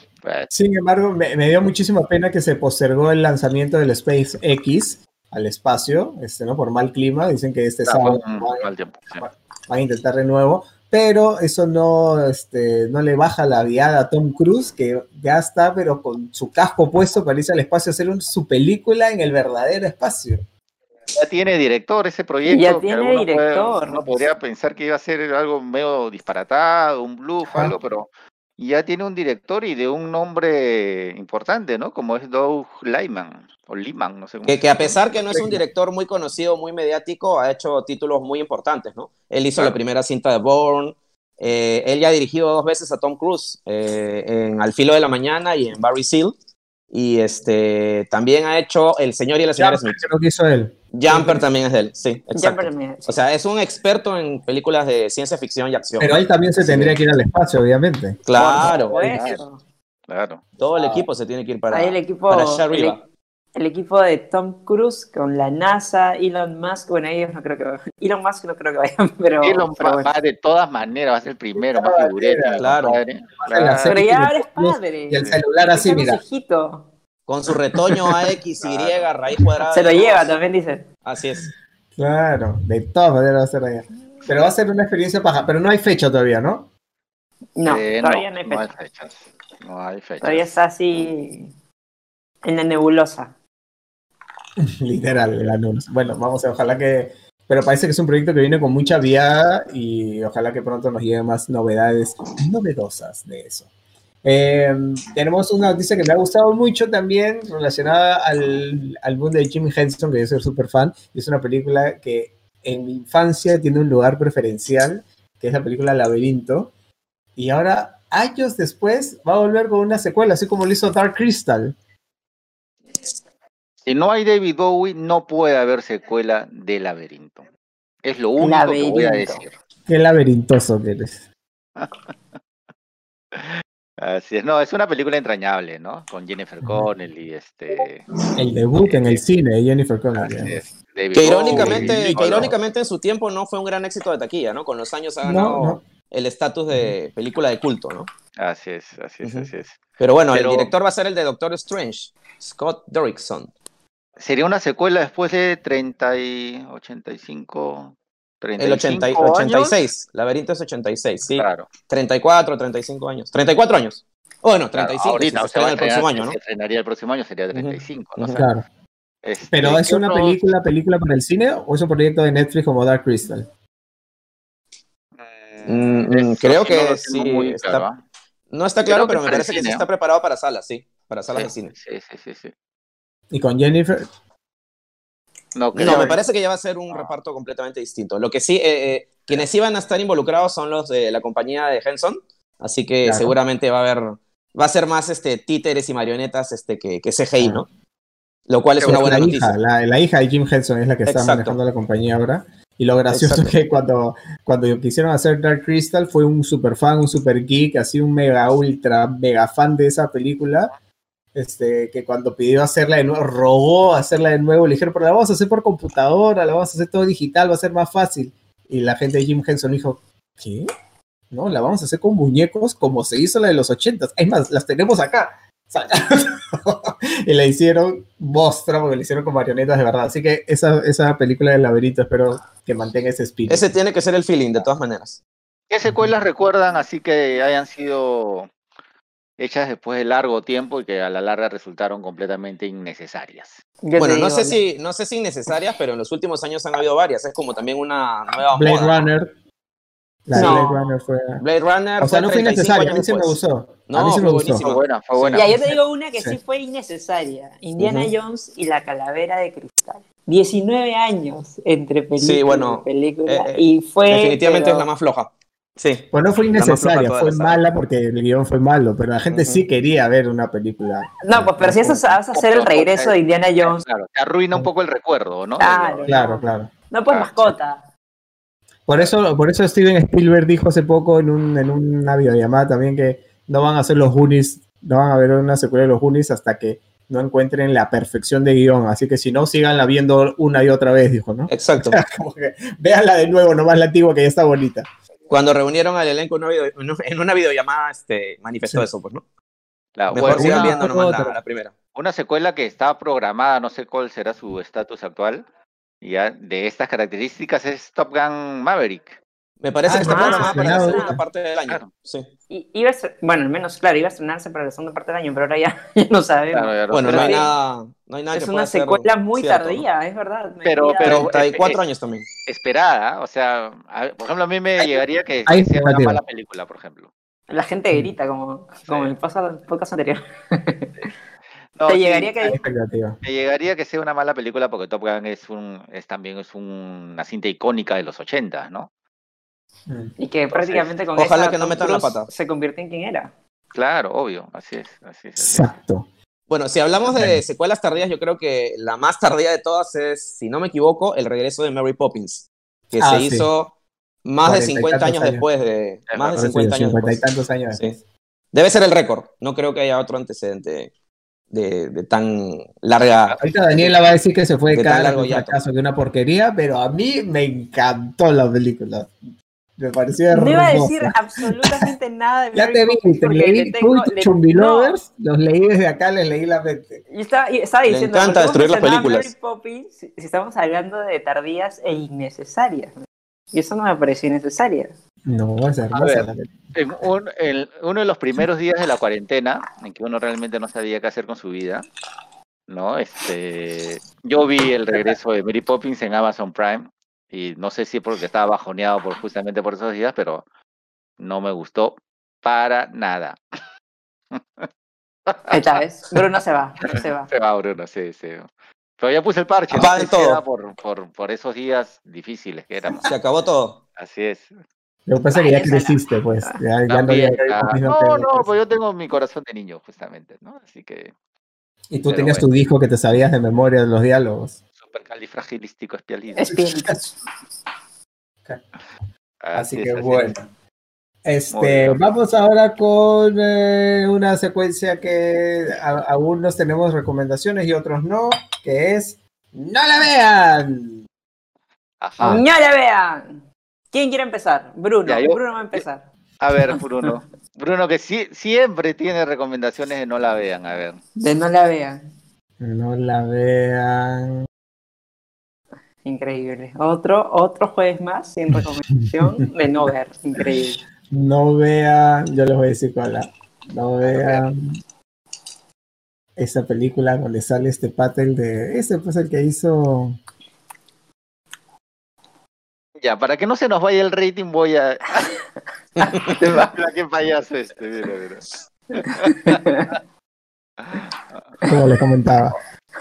Sin embargo, me, dio muchísima pena que se postergó el lanzamiento del SpaceX al espacio, este, ¿no? Por mal clima. Dicen que este sábado van, a intentar de nuevo, pero eso no, este, no le baja la viada a Tom Cruise, que ya está, pero con su casco puesto para irse al espacio a hacer su película en el verdadero espacio. Ya tiene director ese proyecto. Ya tiene director. no podría pensar que iba a ser algo medio disparatado, un bluff, algo, pero y ya tiene un director y de un nombre importante, ¿no? Como es Doug Lyman, o Lyman, no sé cómo. Que, que a pesar que no es un director muy conocido, muy mediático, ha hecho títulos muy importantes, ¿no? Él hizo la primera cinta de Bourne, eh, él ya ha dirigido dos veces a Tom Cruise, eh, en Al filo de la mañana y en Barry Seal, y este, también ha hecho El señor y la señora Smith. Creo que hizo él. Jumper también es de él, sí, exacto. O sea, es un experto en películas de ciencia ficción y acción. Pero él también se tendría que ir al espacio, obviamente. Claro, claro. Todo el equipo se tiene que ir para, Ahí el equipo, allá arriba. El, equipo de Tom Cruise con la NASA, Elon Musk, bueno, ellos no creo que vayan. Elon Musk no creo que vayan, pero. Elon va de todas maneras, va a ser el primero, más. Claro. Pero ya eres padre. Y el celular así, mira. Con su retoño AXY, raíz cuadrada. Se lo lleva, también dice. Así es. Claro, de todas maneras va a ser allá. Pero va a ser una experiencia paja, pero no hay fecha todavía, ¿no? No, eh, todavía no, hay fecha. No hay fechas. No hay fechas. Todavía está así en la nebulosa. Literal, la nebulosa. Bueno, vamos a ojalá que. Pero parece que es un proyecto que viene con mucha viada y ojalá que pronto nos lleguen más novedades novedosas de eso. Eh, tenemos una noticia que me ha gustado mucho también relacionada al, mundo de Jim Henson, que yo soy súper fan. Es una película que en mi infancia tiene un lugar preferencial, que es la película Laberinto. Y ahora, años después, va a volver con una secuela, así como lo hizo Dark Crystal. Si no hay David Bowie, no puede haber secuela de Laberinto. Es lo único que voy a decir. Qué laberintoso que eres. Así es, no, es una película entrañable, ¿no? Con Jennifer Connell y este. El debut en el cine de Jennifer Connell. que irónicamente, que irónicamente en su tiempo no fue un gran éxito de taquilla, ¿no? Con los años ha ganado el estatus de película de culto, ¿no? Así es, así es, así es. Pero bueno, el director va a ser el de Doctor Strange, Scott Derrickson. Sería una secuela después de 30 y 85 el 80, 86, Laberinto es 86, sí. Claro. 34, 35 años. 34 años. Bueno, 35. ahorita, o sea, el próximo año, ¿no? Se el próximo año, sería 35, ¿no? Claro. Este, Pero ¿es una película, película para el cine o es un proyecto de Netflix como Dark Crystal? Mm, mm, creo que sí. está, no está claro, pero me parece que sí está preparado para salas, sí. Para salas de cine. Sí, sí, sí, sí. ¿Y con Jennifer? No, me parece que ya va a ser un reparto completamente distinto. Lo que sí, eh, eh, quienes iban a estar involucrados son los de la compañía de Henson, así que seguramente va a haber, va a ser más este, títeres y marionetas este, que, que CGI, ¿no? Lo cual es una buena la noticia. Hija, la, hija de Jim Henson es la que está manejando la compañía ahora. Y lo gracioso es que cuando, cuando quisieron hacer Dark Crystal fue un super fan, un super geek, así un mega ultra mega fan de esa película este, que cuando pidió hacerla de nuevo, rogó hacerla de nuevo, le dijeron, pero la vamos a hacer por computadora, la vamos a hacer todo digital, va a ser más fácil. Y la gente de Jim Henson dijo, ¿qué? No, la vamos a hacer con muñecos como se hizo la de los ochentas. Es más, las tenemos acá. y la hicieron monstruo porque la hicieron con marionetas de verdad. Así que esa, esa película del laberinto espero que mantenga ese espíritu. Ese tiene que ser el feeling, de todas maneras. ¿Qué secuelas recuerdan así que hayan sido hechas después de largo tiempo y que a la larga resultaron completamente innecesarias. bueno, no sé, si, no sé si innecesarias, pero en los últimos años han habido varias. Es como también una nueva Blade Runner. La Blade Runner fue. Blade Runner. O sea, no fue innecesaria, a mí sí me gustó. No, a mí sí me gustó. Fue buena, fue buena. Ya, yo te digo una que sí, fue innecesaria: Indiana Jones y la calavera de cristal. 19 años entre película sí, bueno, y película. Eh, y fue. Definitivamente es la más floja. Sí. Pues no fue innecesaria, fue mala porque el guion fue malo, pero la gente sí quería ver una película. No, pues pero si eso vas a hacer el regreso de Indiana Jones. Claro, te arruina un poco el recuerdo, ¿no? Claro, claro. claro. No pues mascota. Por eso, por eso Steven Spielberg dijo hace poco en, un, en una videollamada también que no van a hacer los Goonies, no van a ver una secuela de los Goonies hasta que no encuentren la perfección de guion. Así que si no, síganla viendo una y otra vez, dijo, ¿no? Exacto. véanla de nuevo, nomás la antigua que ya está bonita cuando reunieron al elenco en una, en una videollamada, este, manifestó eso, pues, ¿no? Claro, Mejor sigan viendo nomás la, primera. Una secuela que está programada, no sé cuál será su estatus actual, ya de estas características es Top Gun Maverick. Me parece que está programada para la segunda parte del año. Sí. Y, iba a bueno, al menos, claro, iba a estrenarse para la segunda parte del año, pero ahora ya, no sabemos. bueno, no hay, nada, no hay nada. Es una secuela muy tardía, es verdad. Pero, pero 34 años también. Esperada, o sea, por ejemplo, a mí me llegaría que, sea una mala película, por ejemplo. La gente grita como, como en el podcast anterior. ¿Te llegaría que me llegaría que sea una mala película porque Top Gun es un es también es una cinta icónica de los 80, ¿no? Y que prácticamente con Ojalá que no metan la pata. Se convierte en quien era. Claro, obvio, así es, así es. Exacto. Bueno, si hablamos de secuelas tardías, yo creo que la más tardía de todas es, si no me equivoco, el regreso de Mary Poppins, que ah, se hizo más de 50 años, después de... Más de 50 años después. y tantos años Debe ser el récord, no creo que haya otro antecedente de, tan larga... Ahorita Daniela va a decir que se fue de, cara un fracaso, de una porquería, pero a mí me encantó la película. Me pareció No iba a decir absolutamente nada de Ya te vi, te leí Chumbilovers, los leí desde acá, les leí la mente. Y estaba, estaba diciendo. Me encanta destruir las películas. si, estamos hablando de tardías e innecesarias. Y eso no me pareció innecesaria. No, va a ser. en uno de los primeros días de la cuarentena, en que uno realmente no sabía qué hacer con su vida, ¿no? Este, yo vi el regreso de Mary Poppins en Amazon Prime y no sé si es porque estaba bajoneado por, justamente por esos días, pero no me gustó para nada. Esta vez, Bruno se va, se va. Se va Bruno, sí, sí. Pero ya puse el parche, no todo. Por, por, por, esos días difíciles que éramos. Se acabó todo. Así es. Lo que pasa es que ya creciste, pues. Ya, no, no, no, pues yo tengo mi corazón de niño, justamente, ¿no? Así que. Y tú tenías tu disco que te sabías de memoria de los diálogos supercalifragilístico Así, que bueno. Este, vamos ahora con eh, una secuencia que algunos tenemos recomendaciones y otros no, que es ¡No la vean! ¡No la vean! ¿Quién quiere empezar? Bruno. Bruno va a empezar. A ver, Bruno. Bruno que siempre tiene recomendaciones de no la vean, a ver. De no la vean. No la vean. Increíble. Otro, otro jueves más sin recomendación de no ver. Increíble. No vean, yo les voy a decir cuál. No vean esa película donde sale este Patel de. Ese pues el que hizo. Ya, para que no se nos vaya el rating, voy a. qué payaso este, mira, mira. Como les comentaba.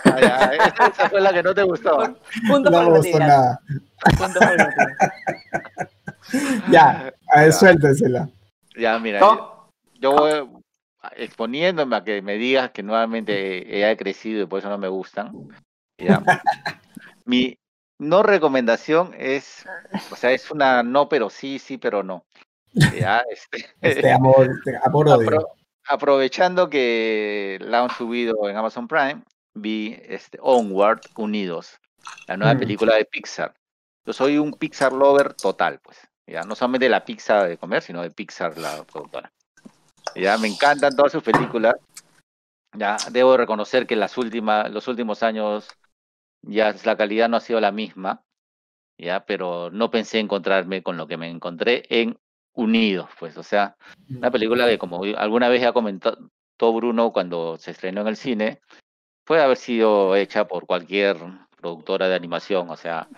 Ah, esa, fue la que no te gustó. Punto no me gustó nada. ya, a ver, suéltensela. Ya, mira, yo, voy exponiéndome a que me digas que nuevamente he crecido y por eso no me gustan. Ya. Mi no recomendación es, o sea, es una no, pero sí, sí, pero no. Ya, este, este amor, este amor odio. aprovechando que la han subido en Amazon Prime, vi este, Onward Unidos, la nueva mm. película de Pixar. Yo soy un Pixar lover total, pues. Ya, no solamente de la pizza de comer, sino de Pixar, la productora. Ya, me encantan todas sus películas. Ya, debo reconocer que las últimas, los últimos años ya la calidad no ha sido la misma, ya, pero no pensé encontrarme con lo que me encontré en Unidos, pues, o sea, una película que como alguna vez ya comentado Bruno cuando se estrenó en el cine, puede haber sido hecha por cualquier productora de animación, o sea,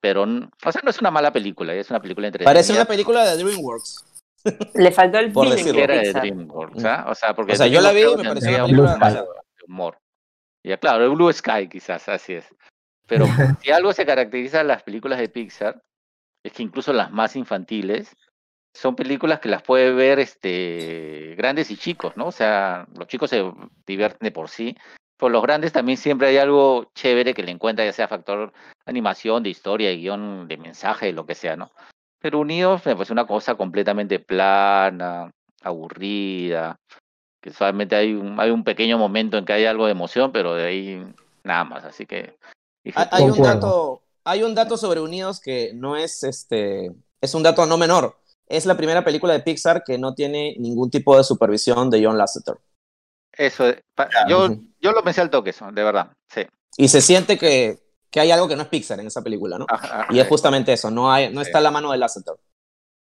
pero o sea, no es una mala película, es una película entretenida. Parece una película de DreamWorks. Le faltó el por decir que era de DreamWorks, ¿ah? o sea, porque o sea, yo la vi y me pareció una película de humor. Ya claro, el Blue Sky quizás, así es. Pero si algo se caracteriza en las películas de Pixar es que incluso las más infantiles son películas que las puede ver este grandes y chicos, ¿no? O sea, los chicos se divierten de por sí, por los grandes también siempre hay algo chévere que le encuentra, ya sea factor animación, de historia, de guion, de mensaje, de lo que sea, ¿no? Pero Unidos me parece una cosa completamente plana, aburrida, que solamente hay un, hay un pequeño momento en que hay algo de emoción, pero de ahí nada más, así que... hay, un dato, hay un dato sobre Unidos que no es este, es un dato no menor. Es la primera película de Pixar que no tiene ningún tipo de supervisión de John Lasseter. Eso, yo, yo lo pensé al toque, eso, de verdad, sí. Y se siente que, que hay algo que no es Pixar en esa película, ¿no? y es justamente eso, no, hay, no está la mano del Lasseter.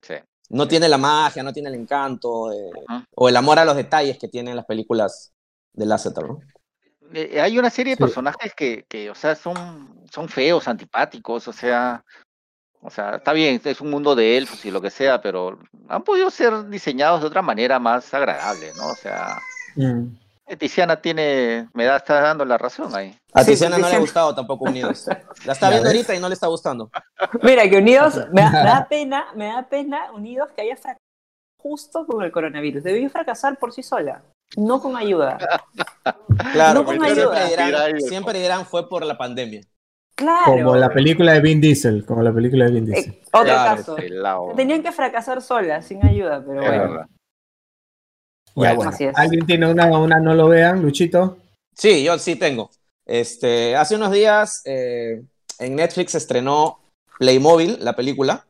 Sí. No tiene la magia, no tiene el encanto, eh, o el amor a los detalles que tienen las películas de Lasseter, ¿no? Eh, hay una serie de personajes que, que, o sea, son, son feos, antipáticos, o sea, O sea, está bien, es un mundo de elfos y lo que sea, pero han podido ser diseñados de otra manera más agradable, ¿no? O sea, mm. Tiziana tiene, me da, está dando la razón ahí. A Tiziana no le ha gustado tampoco Unidos. La está viendo ahorita y no le está gustando. Mira, que Unidos, me da, pena, me da pena Unidos que haya fracasado justo con el coronavirus. Debió fracasar por sí sola, no con ayuda. Claro, no con ayuda. Siempre dirán, fue por la pandemia. Claro. Como la película de Vin Diesel, como la película de Vin Diesel. Eh, otro caso. Tenían que fracasar sola, sin ayuda, pero bueno. ¿Alguien tiene una, una no lo vean, Luchito? Sí, yo sí tengo. Este, hace unos días eh, en Netflix estrenó Playmobil, la película,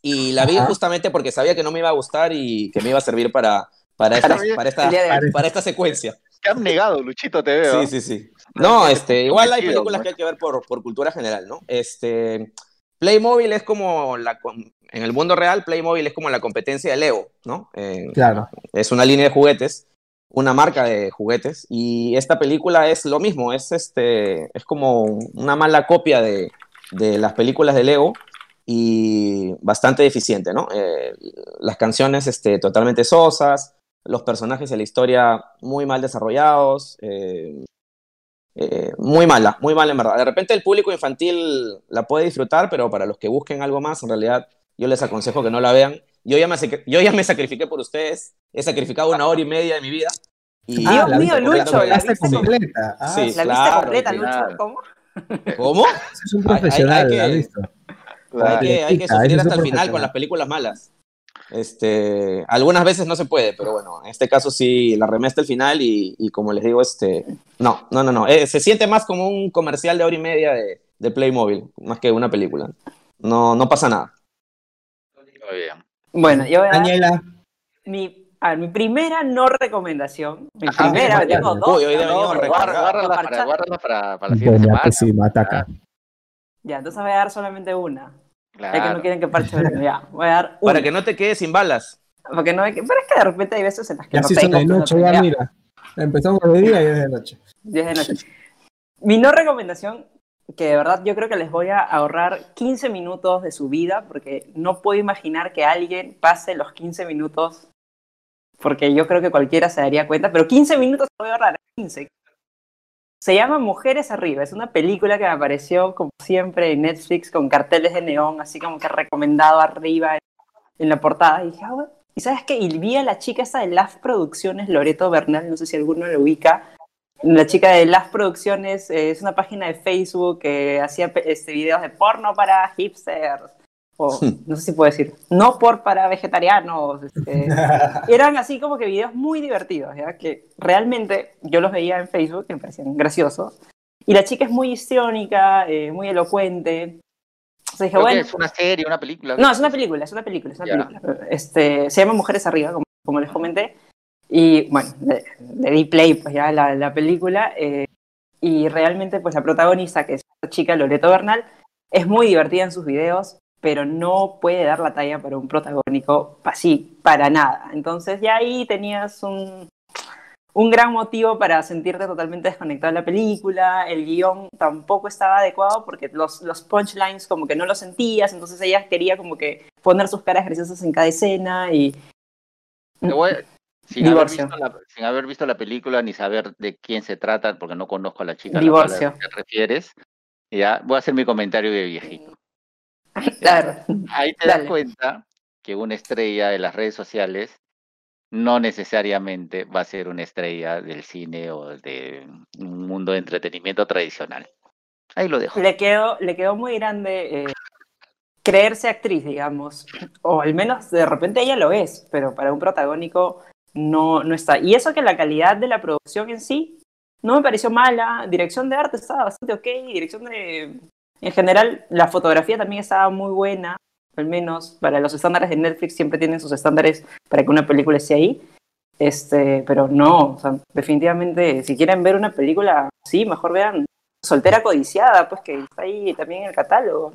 y la vi justamente porque sabía que no me iba a gustar y que me iba a servir para, para, esta, para, esta, para esta secuencia. Te han negado, Luchito, te veo. Sí, sí, sí. No, este, igual hay películas que hay que ver por, por cultura general, ¿no? Este, Playmobil es como la, en el mundo real, Playmobil es como la competencia de Lego, ¿no? claro. Es una línea de juguetes, una marca de juguetes, y esta película es lo mismo, es, este, es como una mala copia de, de las películas de Lego y bastante deficiente, ¿no? Eh, las canciones este, totalmente sosas, los personajes de la historia muy mal desarrollados, eh, eh, muy mala, muy mala en verdad. De repente el público infantil la puede disfrutar, pero para los que busquen algo más, en realidad yo les aconsejo que no la vean. Yo ya me, yo ya me sacrifiqué por ustedes, he sacrificado una hora y media de mi vida. Y Dios mío, Lucho, la viste completa. Ah, sí, la viste completa, Lucho, ¿cómo? ¿Cómo? Es un profesional, hay, hay, que, hay, que, hay que sufrir hasta el final con las películas malas. Este, algunas veces no se puede, pero bueno, en este caso sí la remesta el final y, como les digo, este, no, no, no, no, eh, se siente más como un comercial de hora y media de, de Playmobil, más que una película. No, no pasa nada. Muy bien. Bueno, yo voy a Daniela. Mi, a mi primera no recomendación. Mi primera, tengo dos. Uy, hoy no, guárdala para, guárdala para, para la siguiente semana. Sí, ataca. Ya, entonces voy a dar solamente una. Claro. Es que no quieren que parche ya. Voy a dar una. Para que no te quedes sin balas. Porque no, pero es que de repente hay veces en las que ya no tengo. son de noche, ya, mira. Empezamos de día y es de noche. 10 de noche. Mi no recomendación, que de verdad yo creo que les voy a ahorrar 15 minutos de su vida, porque no puedo imaginar que alguien pase los 15 minutos, porque yo creo que cualquiera se daría cuenta, pero 15 minutos voy a ahorrar, 15. Se llama Mujeres Arriba, es una película que me apareció como siempre en Netflix con carteles de neón, así como que recomendado arriba en la portada. Y dije, ah, ¿y sabes qué? Y vi a la chica esa de Las Producciones, Loreto Bernal, no sé si alguno lo ubica. La chica de Las Producciones eh, es una página de Facebook que hacía este, videos de porno para hipsters no sé si puedo decir, no por para vegetarianos, este, eran así como que videos muy divertidos, ¿ya? que realmente yo los veía en Facebook y me parecían graciosos. Y la chica es muy histriónica, eh, muy elocuente. ¿Es una serie, una película? No, es una película, es una película, es una película. Este, se llama Mujeres Arriba, como, como les comenté. Y bueno, le, di play pues ya la, la película. Eh, y realmente pues la protagonista, que es esta chica, Loreto Bernal, es muy divertida en sus videos pero no puede dar la talla para un protagónico así, para nada. Entonces ya ahí tenías un, un gran motivo para sentirte totalmente desconectado de la película, el guion tampoco estaba adecuado porque los, los punchlines como que no los sentías, entonces ella quería como que poner sus caras graciosas en cada escena y... sin, haber visto la, sin haber visto la película ni saber de quién se trata, porque no conozco a la chica Divorcio. a la que te refieres, ya voy a hacer mi comentario de viejito. Ahí te das cuenta que una estrella de las redes sociales no necesariamente va a ser una estrella del cine o de un mundo de entretenimiento tradicional. Ahí lo dejo. Le quedó, le quedó muy grande eh, creerse actriz, digamos. O al menos de repente ella lo es, pero para un protagónico no, no está. Y eso que la calidad de la producción en sí no me pareció mala. Dirección de arte estaba bastante ok. Dirección de en general, la fotografía también estaba muy buena, al menos para los estándares de Netflix siempre tienen sus estándares para que una película esté ahí. Este, pero no, definitivamente, si quieren ver una película, sí, mejor vean Soltera Codiciada, pues que está ahí también en el catálogo.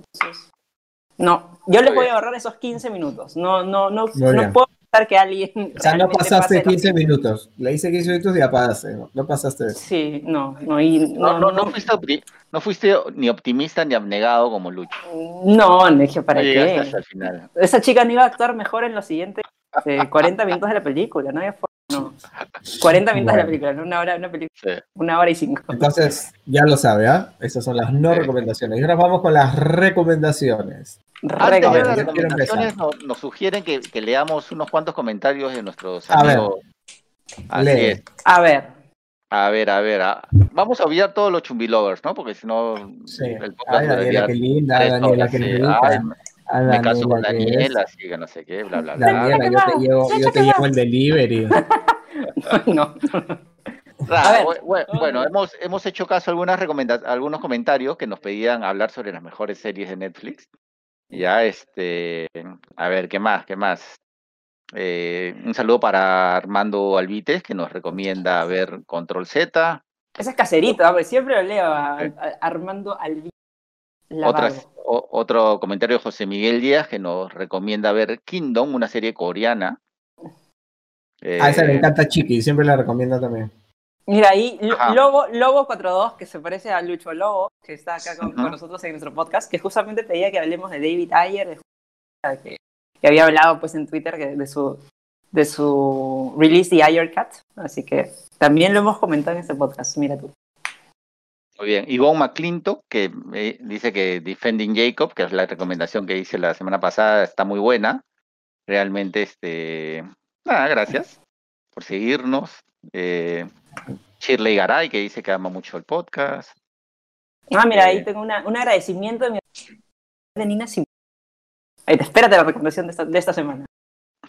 no, yo les voy a ahorrar esos 15 minutos. No, no, no, no puedo que alguien. O sea, no pasaste 15 minutos. Le hice 15 minutos y ya pasaste. No, no pasaste Sí, no. No, no, no, no, fuiste, no fuiste ni optimista ni abnegado como Lucho. No, dije, ¿para qué? Esa chica no iba a actuar mejor en los siguientes 40 minutos de la película, ¿no? No. 40 minutos de la película, no una hora, una película. Una hora y cinco. Entonces, ya lo sabe, ¿ah? Esas son las no recomendaciones. Y ahora vamos con las recomendaciones. Recomendaciones nos, sugieren que, leamos unos cuantos comentarios de nuestros amigos. A ver. A ver. A ver, a ver, vamos a obviar todos los chumbilovers, ¿no? Porque si no, sí. el podcast Ay, Daniela, qué linda, Daniela, qué linda. me caso con Daniela, así que no sé qué, bla, bla, bla. Daniela, yo te llevo, yo te llevo el delivery. no. Ah, bueno, hemos, hemos hecho caso a algunas algunos comentarios que nos pedían hablar sobre las mejores series de Netflix. Ya, este, a ver, ¿qué más? ¿Qué más? Eh, un saludo para Armando Alvites, que nos recomienda ver Control Z. Ese es caserito, porque siempre lo leo a, Armando Alvites. otro comentario de José Miguel Díaz, que nos recomienda ver Kingdom, una serie coreana. a esa le eh, encanta Chiqui, siempre la recomienda también. Mira, ahí Lobo, Lobo 42, que se parece a Lucho Lobo, que está acá con, nosotros en nuestro podcast, que justamente pedía que hablemos de David Ayer, de que que había hablado pues en Twitter de su, de su release de Ayer Cat, así que también lo hemos comentado en este podcast, mira tú. Muy bien, Yvonne McClintock, que eh, dice que Defending Jacob, que es la recomendación que hice la semana pasada, está muy buena. Realmente, este, nada, gracias por seguirnos. Eh, Shirley Garay, que dice que ama mucho el podcast. Ah, mira, ahí eh, tengo un agradecimiento de, mi... de Nina Simón espérate la recomendación de esta, semana.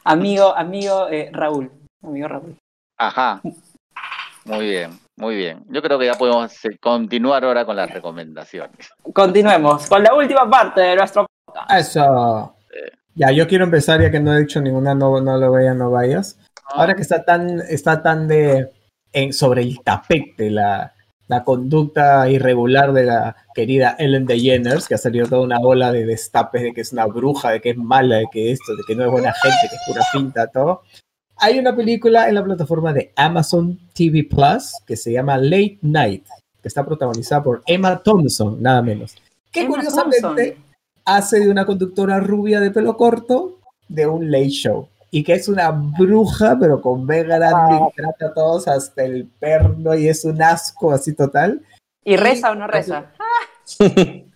Amigo, amigo eh, Raúl. Amigo Raúl. Ajá. Muy bien, muy bien. Yo creo que ya podemos continuar ahora con las recomendaciones. Continuemos con la última parte de nuestro podcast. Eso. Ya, yo quiero empezar, ya que no he dicho ninguna, no, no lo veas, no vayas. Ahora que está tan, está tan de en, sobre el tapete la, la conducta irregular de la querida Ellen DeGeneres, que ha salido toda una ola de destapes de que es una bruja, de que es mala, de que esto, de que no es buena gente, que es pura pinta, todo. Hay una película en la plataforma de Amazon TV Plus que se llama Late Night, que está protagonizada por Emma Thompson, nada menos. Que curiosamente hace de una conductora rubia de pelo corto de un late show y que es una bruja, pero con B grande, y trata a todos hasta el perno y es un asco así total. ¿Y reza o no reza?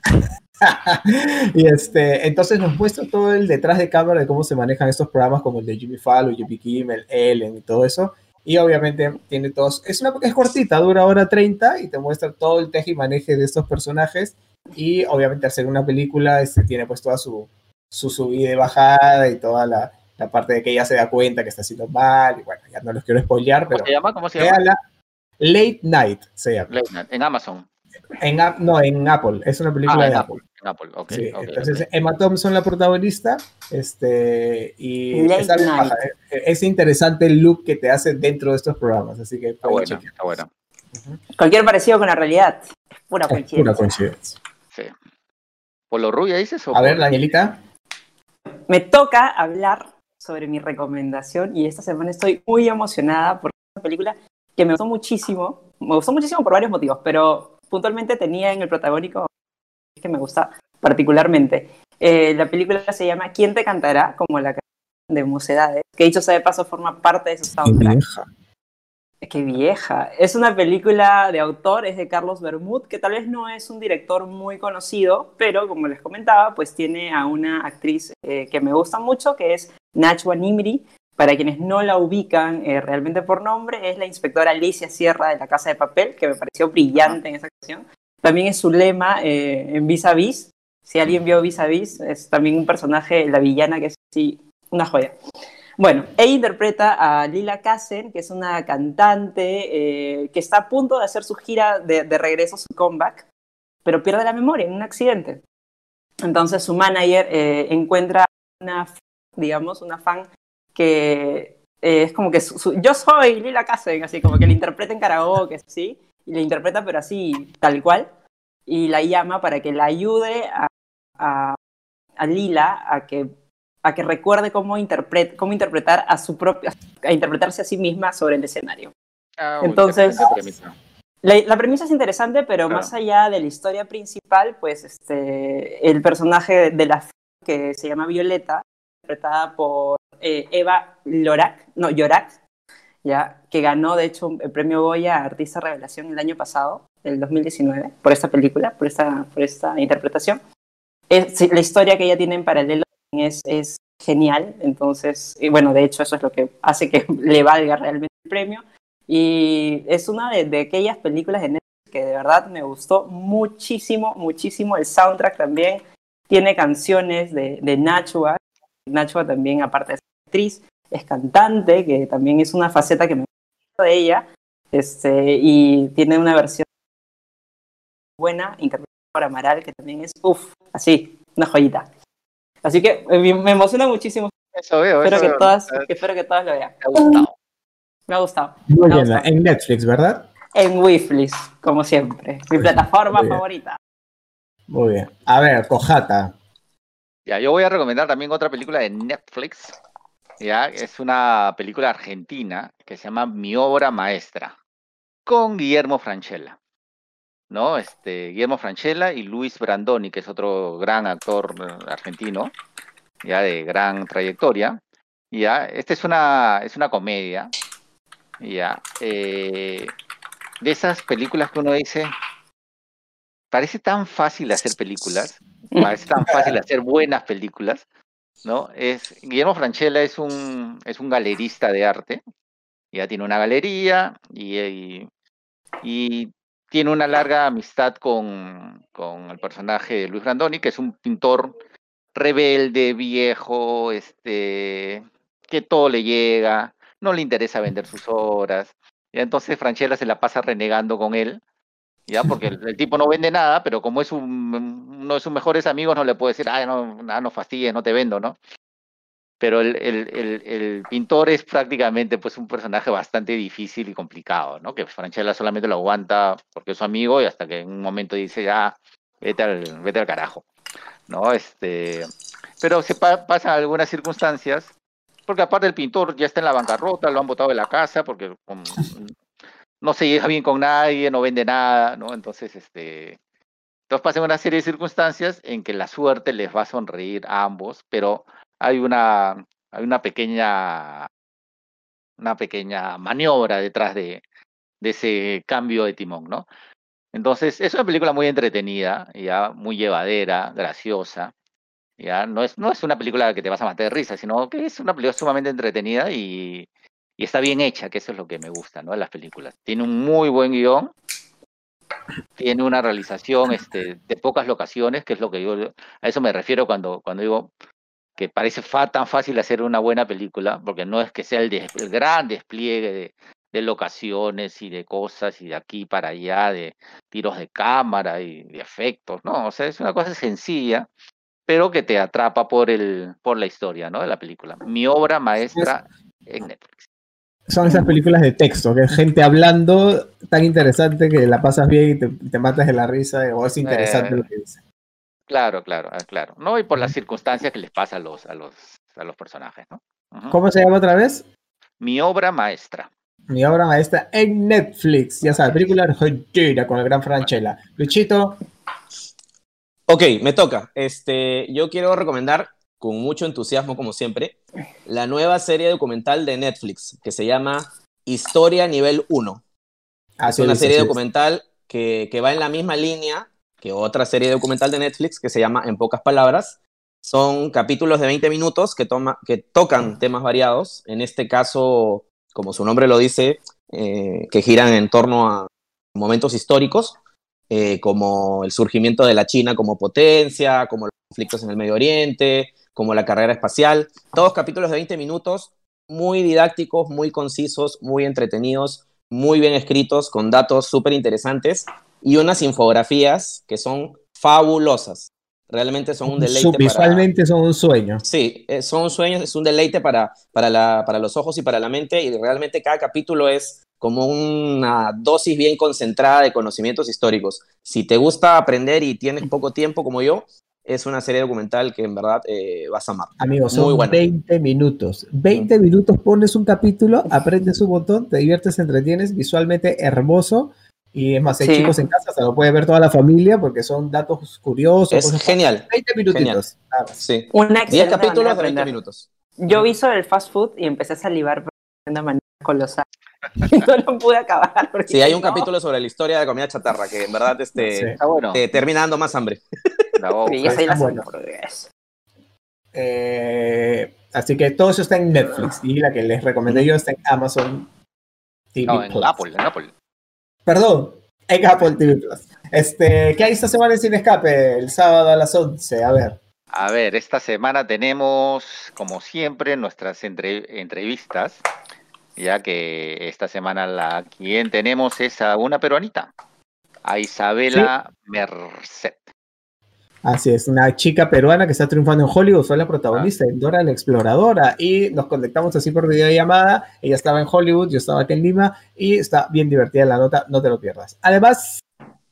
y este, entonces nos muestra todo el detrás de cámara de cómo se manejan estos programas como el de Jimmy Fallon, Jimmy Kimmel, Ellen y todo eso. Y obviamente tiene todos, es una es cortita, dura hora 30 y te muestra todo el teje y maneje de estos personajes. Y obviamente hacer una película este, tiene pues toda su, su subida y bajada y toda la, aparte de que ella se da cuenta que está haciendo mal, y bueno, ya no los quiero spoilear, pero... ¿Cómo se llama? ¿Cómo se llama? Late Night se llama. Late Night, en Amazon. En, no, en Apple, es una película ah, de Apple. En Apple, ok. Sí, entonces Emma Thompson la protagonista, este, y es, es, interesante el look que te hace dentro de estos programas, así que... Está bueno, está bueno. Cualquier parecido con la realidad, es pura coincidencia. pura coincidencia. Sí. ¿Por lo rubia dices? O A ver, Danielita. Me toca hablar sobre mi recomendación y esta semana estoy muy emocionada es una película que me gustó muchísimo. Me gustó muchísimo por varios motivos, pero puntualmente tenía en el protagónico que me gusta particularmente. Eh, la película se llama ¿Quién te cantará? como la canción de Mocedades, que dicho sea de paso forma parte de su soundtrack. Qué vieja. Es una película de autor, es de Carlos Bermud, que tal vez no es un director muy conocido, pero como les comentaba, pues tiene a una actriz eh, que me gusta mucho, que es Nachwa Nimri. Para quienes no la ubican eh, realmente por nombre, es la inspectora Alicia Sierra de la Casa de Papel, que me pareció brillante en esa ocasión. También es su lema eh, en Vis a Vis. Si alguien vio Vis a Vis, es también un personaje, la villana, que es así, una joya. Bueno, ella interpreta a Lila Kassen, que es una cantante eh, que está a punto de hacer su gira de, regreso, su comeback, pero pierde la memoria en un accidente. Entonces su manager eh, encuentra una, digamos, una fan que eh, es como que yo soy Lila Kassen, así como que la interpreta en karaoke, sí, y la interpreta pero así, tal cual, y la llama para que la ayude a Lila a que a que recuerde cómo, cómo interpretar a su propia, a interpretarse a sí misma sobre el escenario. Ah, Entonces, la, premisa es interesante, pero más allá de la historia principal, pues este, el personaje de la que se llama Violeta, interpretada por eh, Eva Lorak, no, Yorak, ya, que ganó de hecho el premio Goya a Artista Revelación el año pasado, el 2019, por esta película, por esta, por esta interpretación. Es, la historia que ella tiene en paralelo es, es genial, entonces, bueno, de hecho eso es lo que hace que le valga realmente el premio. Y es una de, aquellas películas de Netflix que de verdad me gustó muchísimo, muchísimo. El soundtrack también tiene canciones de, de Nachua. Nachua también, aparte de ser actriz, es cantante, que también es una faceta que me gusta de ella. Este, y tiene una versión buena, interpretada por Amaral, que también es, uff, así, una joyita. Así que me emociona muchísimo. Eso veo, espero, que Todas, espero que todas lo vean. Me ha gustado. Me ha gustado. Muy bien, en Netflix, ¿verdad? En Wiflis, como siempre. Mi plataforma favorita. Muy bien. A ver, Cojata. Ya, yo voy a recomendar también otra película de Netflix. Ya, es una película argentina que se llama Mi obra maestra, con Guillermo Franchella. ¿No? Este, Guillermo Franchella y Luis Brandoni, que es otro gran actor eh, argentino, ya de gran trayectoria. Ya, esta es una, es una comedia, ya, eh, de esas películas que uno dice, parece tan fácil hacer películas, parece tan fácil hacer buenas películas, ¿no? Es, Guillermo Franchella es un, es un galerista de arte, ya tiene una galería y, y tiene una larga amistad con, con el personaje de Luis Grandoni, que es un pintor rebelde, viejo, este, que todo le llega, no le interesa vender sus obras. Y entonces Franchella se la pasa renegando con él, ya porque el, tipo no vende nada, pero como es uno de sus mejores amigos, no le puede decir, ah, no, no fastidies, no te vendo, ¿no? Pero el, el, el, pintor es prácticamente pues un personaje bastante difícil y complicado, ¿no? Que Franchella solamente lo aguanta porque es su amigo y hasta que en un momento dice ya vete al, vete al carajo, ¿no? Este, pero se pasan algunas circunstancias porque aparte el pintor ya está en la bancarrota, lo han botado de la casa porque no se lleva bien con nadie, no vende nada, ¿no? Entonces, este, entonces pasan una serie de circunstancias en que la suerte les va a sonreír a ambos, pero hay una, hay una pequeña una pequeña maniobra detrás de, ese cambio de timón, ¿no? Entonces, es una película muy entretenida, ya muy llevadera, graciosa. Ya no es, no es una película que te vas a matar de risa, sino que es una película sumamente entretenida y, está bien hecha, que eso es lo que me gusta, ¿no? De las películas. Tiene un muy buen guion, tiene una realización este, de pocas locaciones, que es lo que yo, a eso me refiero cuando, cuando digo que parece tan fácil hacer una buena película, porque no es que sea el, gran despliegue de, locaciones y de cosas y de aquí para allá, de tiros de cámara y de efectos, no, o sea, es una cosa sencilla, pero que te atrapa por, el, por la historia ¿no? de la película. Mi obra maestra en Netflix. Son esas películas de texto, que es gente hablando tan interesante que la pasas bien y te, matas de la risa, o es interesante lo que dice. Claro, claro, ah, claro. ¿No? Y por las circunstancias que les pasa a los, a los, a los personajes, ¿no? ¿Cómo se llama otra vez? Mi obra maestra. Mi obra maestra en Netflix. Ya sabes, película argentina con el gran Franchella. Luchito. Ok, me toca. Este, yo quiero recomendar con mucho entusiasmo, como siempre, la nueva serie documental de Netflix que se llama Historia Nivel 1. Ah, es una serie documental que, que va en la misma línea que otra serie documental de Netflix que se llama En pocas palabras. Son capítulos de 20 minutos que, toma, que tocan temas variados. En este caso, como su nombre lo dice, eh, que giran en torno a momentos históricos, eh, como el surgimiento de la China como potencia, como los conflictos en el Medio Oriente, como la carrera espacial. Todos capítulos de 20 minutos, muy didácticos, muy concisos, muy entretenidos, muy bien escritos, con datos súper interesantes y unas infografías que son fabulosas. Realmente son un deleite. Visualmente son un sueño. Sí, eh, son un sueño, es un deleite para, para, la, para los ojos y para la mente y realmente cada capítulo es como una dosis bien concentrada de conocimientos históricos. Si te gusta aprender y tienes poco tiempo como yo, es una serie documental que en verdad eh, vas a amar. Amigos, son 20 minutos. 20 minutos pones un capítulo, aprendes un montón, te diviertes, te entretienes, visualmente hermoso. Y es más, hay chicos en casa, se lo puede ver toda la familia porque son datos curiosos. Es genial. 20 minutitos. Sí. Una 10 capítulos de 20 minutos. Yo vi eso del fast food y empecé a salivar de una manera colosal. no lo pude acabar. Sí, hay un capítulo sobre la historia de comida chatarra que en verdad este, te termina dando más hambre. Eh, así que todo eso está en Netflix y la que les recomendé yo está en Amazon TV no, en Apple, en Apple. Perdón, en Apple TV Plus. Este, ¿Qué hay esta semana en Sin Escape? El sábado a las 11, a ver. A ver, esta semana tenemos, como siempre, nuestras entrevistas, ya que esta semana la quien tenemos es a una peruanita, a Isabela Merced. Así es, una chica peruana que está triunfando en Hollywood, fue la protagonista en Dora la Exploradora y nos conectamos así por videollamada, ella estaba en Hollywood, yo estaba aquí en Lima y está bien divertida la nota, no te lo pierdas. Además...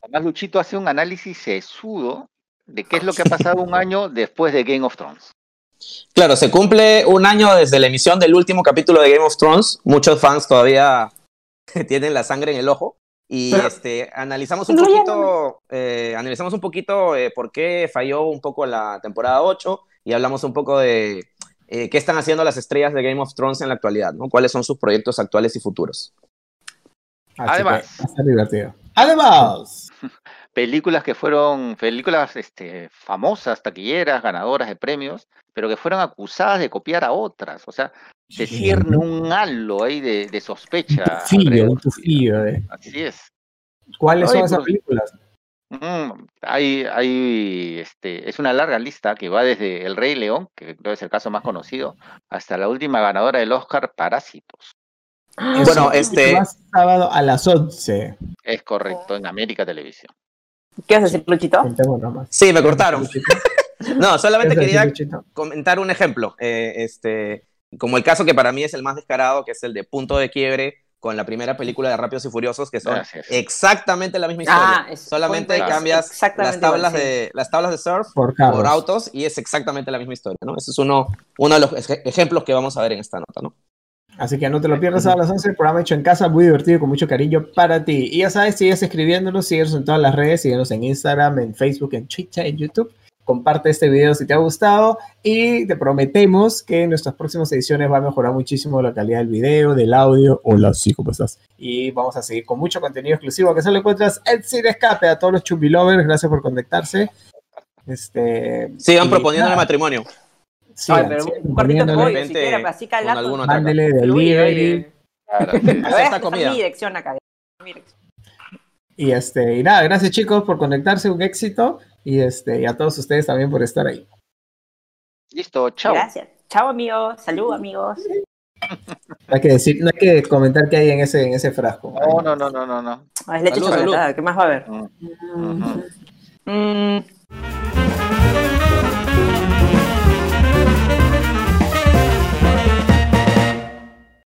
Además, Luchito hace un análisis sesudo de qué es lo que ha pasado un año después de Game of Thrones. Claro, se cumple un año desde la emisión del último capítulo de Game of Thrones, muchos fans todavía tienen la sangre en el ojo, y este, analizamos un poquito, eh, analizamos un poquito eh, por qué falló un poco la temporada 8 y hablamos un poco de eh, qué están haciendo las estrellas de Game of Thrones en la actualidad, ¿no? ¿Cuáles son sus proyectos actuales y futuros? Además, Además, películas que fueron películas este, famosas, taquilleras, ganadoras de premios, pero que fueron acusadas de copiar a otras. O sea, se cierne un halo ahí de, sospecha. Un tufillo, eh. Así es. ¿Cuáles son esas películas? Mm, hay, hay, este, es una larga lista que va desde El Rey León, que creo es el caso más conocido, hasta la última ganadora del Oscar, Parásitos. bueno, este. sábado a las 11. Es correcto, en América Televisión. ¿Qué vas a decir, Luchito? Sí, me cortaron. no, solamente quería comentar un ejemplo. Eh, este, como el caso que para mí es el más descarado, que es el de Punto de Quiebre con la primera película de Rápidos y Furiosos, que son exactamente la misma historia. Ah, Solamente cambias las tablas, de, las tablas de surf por, autos y es exactamente la misma historia, ¿no? Ese es uno, uno de los ejemplos que vamos a ver en esta nota, ¿no? Así que no te lo pierdas a las 11, el programa hecho en casa, muy divertido, con mucho cariño para ti. Y ya sabes, sigues escribiéndonos, síguenos en todas las redes, síguenos en Instagram, en Facebook, en Twitter, en YouTube. Comparte este video si te ha gustado y te prometemos que en nuestras próximas ediciones va a mejorar muchísimo la calidad del video, del audio. Hola, sí, ¿cómo estás? Y vamos a seguir con mucho contenido exclusivo que solo encuentras en Sin Escape. A todos los chumbilovers, gracias por conectarse. Este, Sigan proponiendo el matrimonio. Sí, pero un cortito de pollo, siquiera, así calato. Mándele delivery. Claro, esta comida. mi dirección acá. Y este, y nada, gracias chicos por conectarse, un éxito. Y este, y a todos ustedes también por estar ahí. Listo, chao. Gracias. Chao amigos, salud amigos. No hay que decir, no hay que comentar qué hay en ese, en ese frasco. No, no, no, no, no, no. Ah, es leche chocolatada, ¿qué más va a haber? Mm.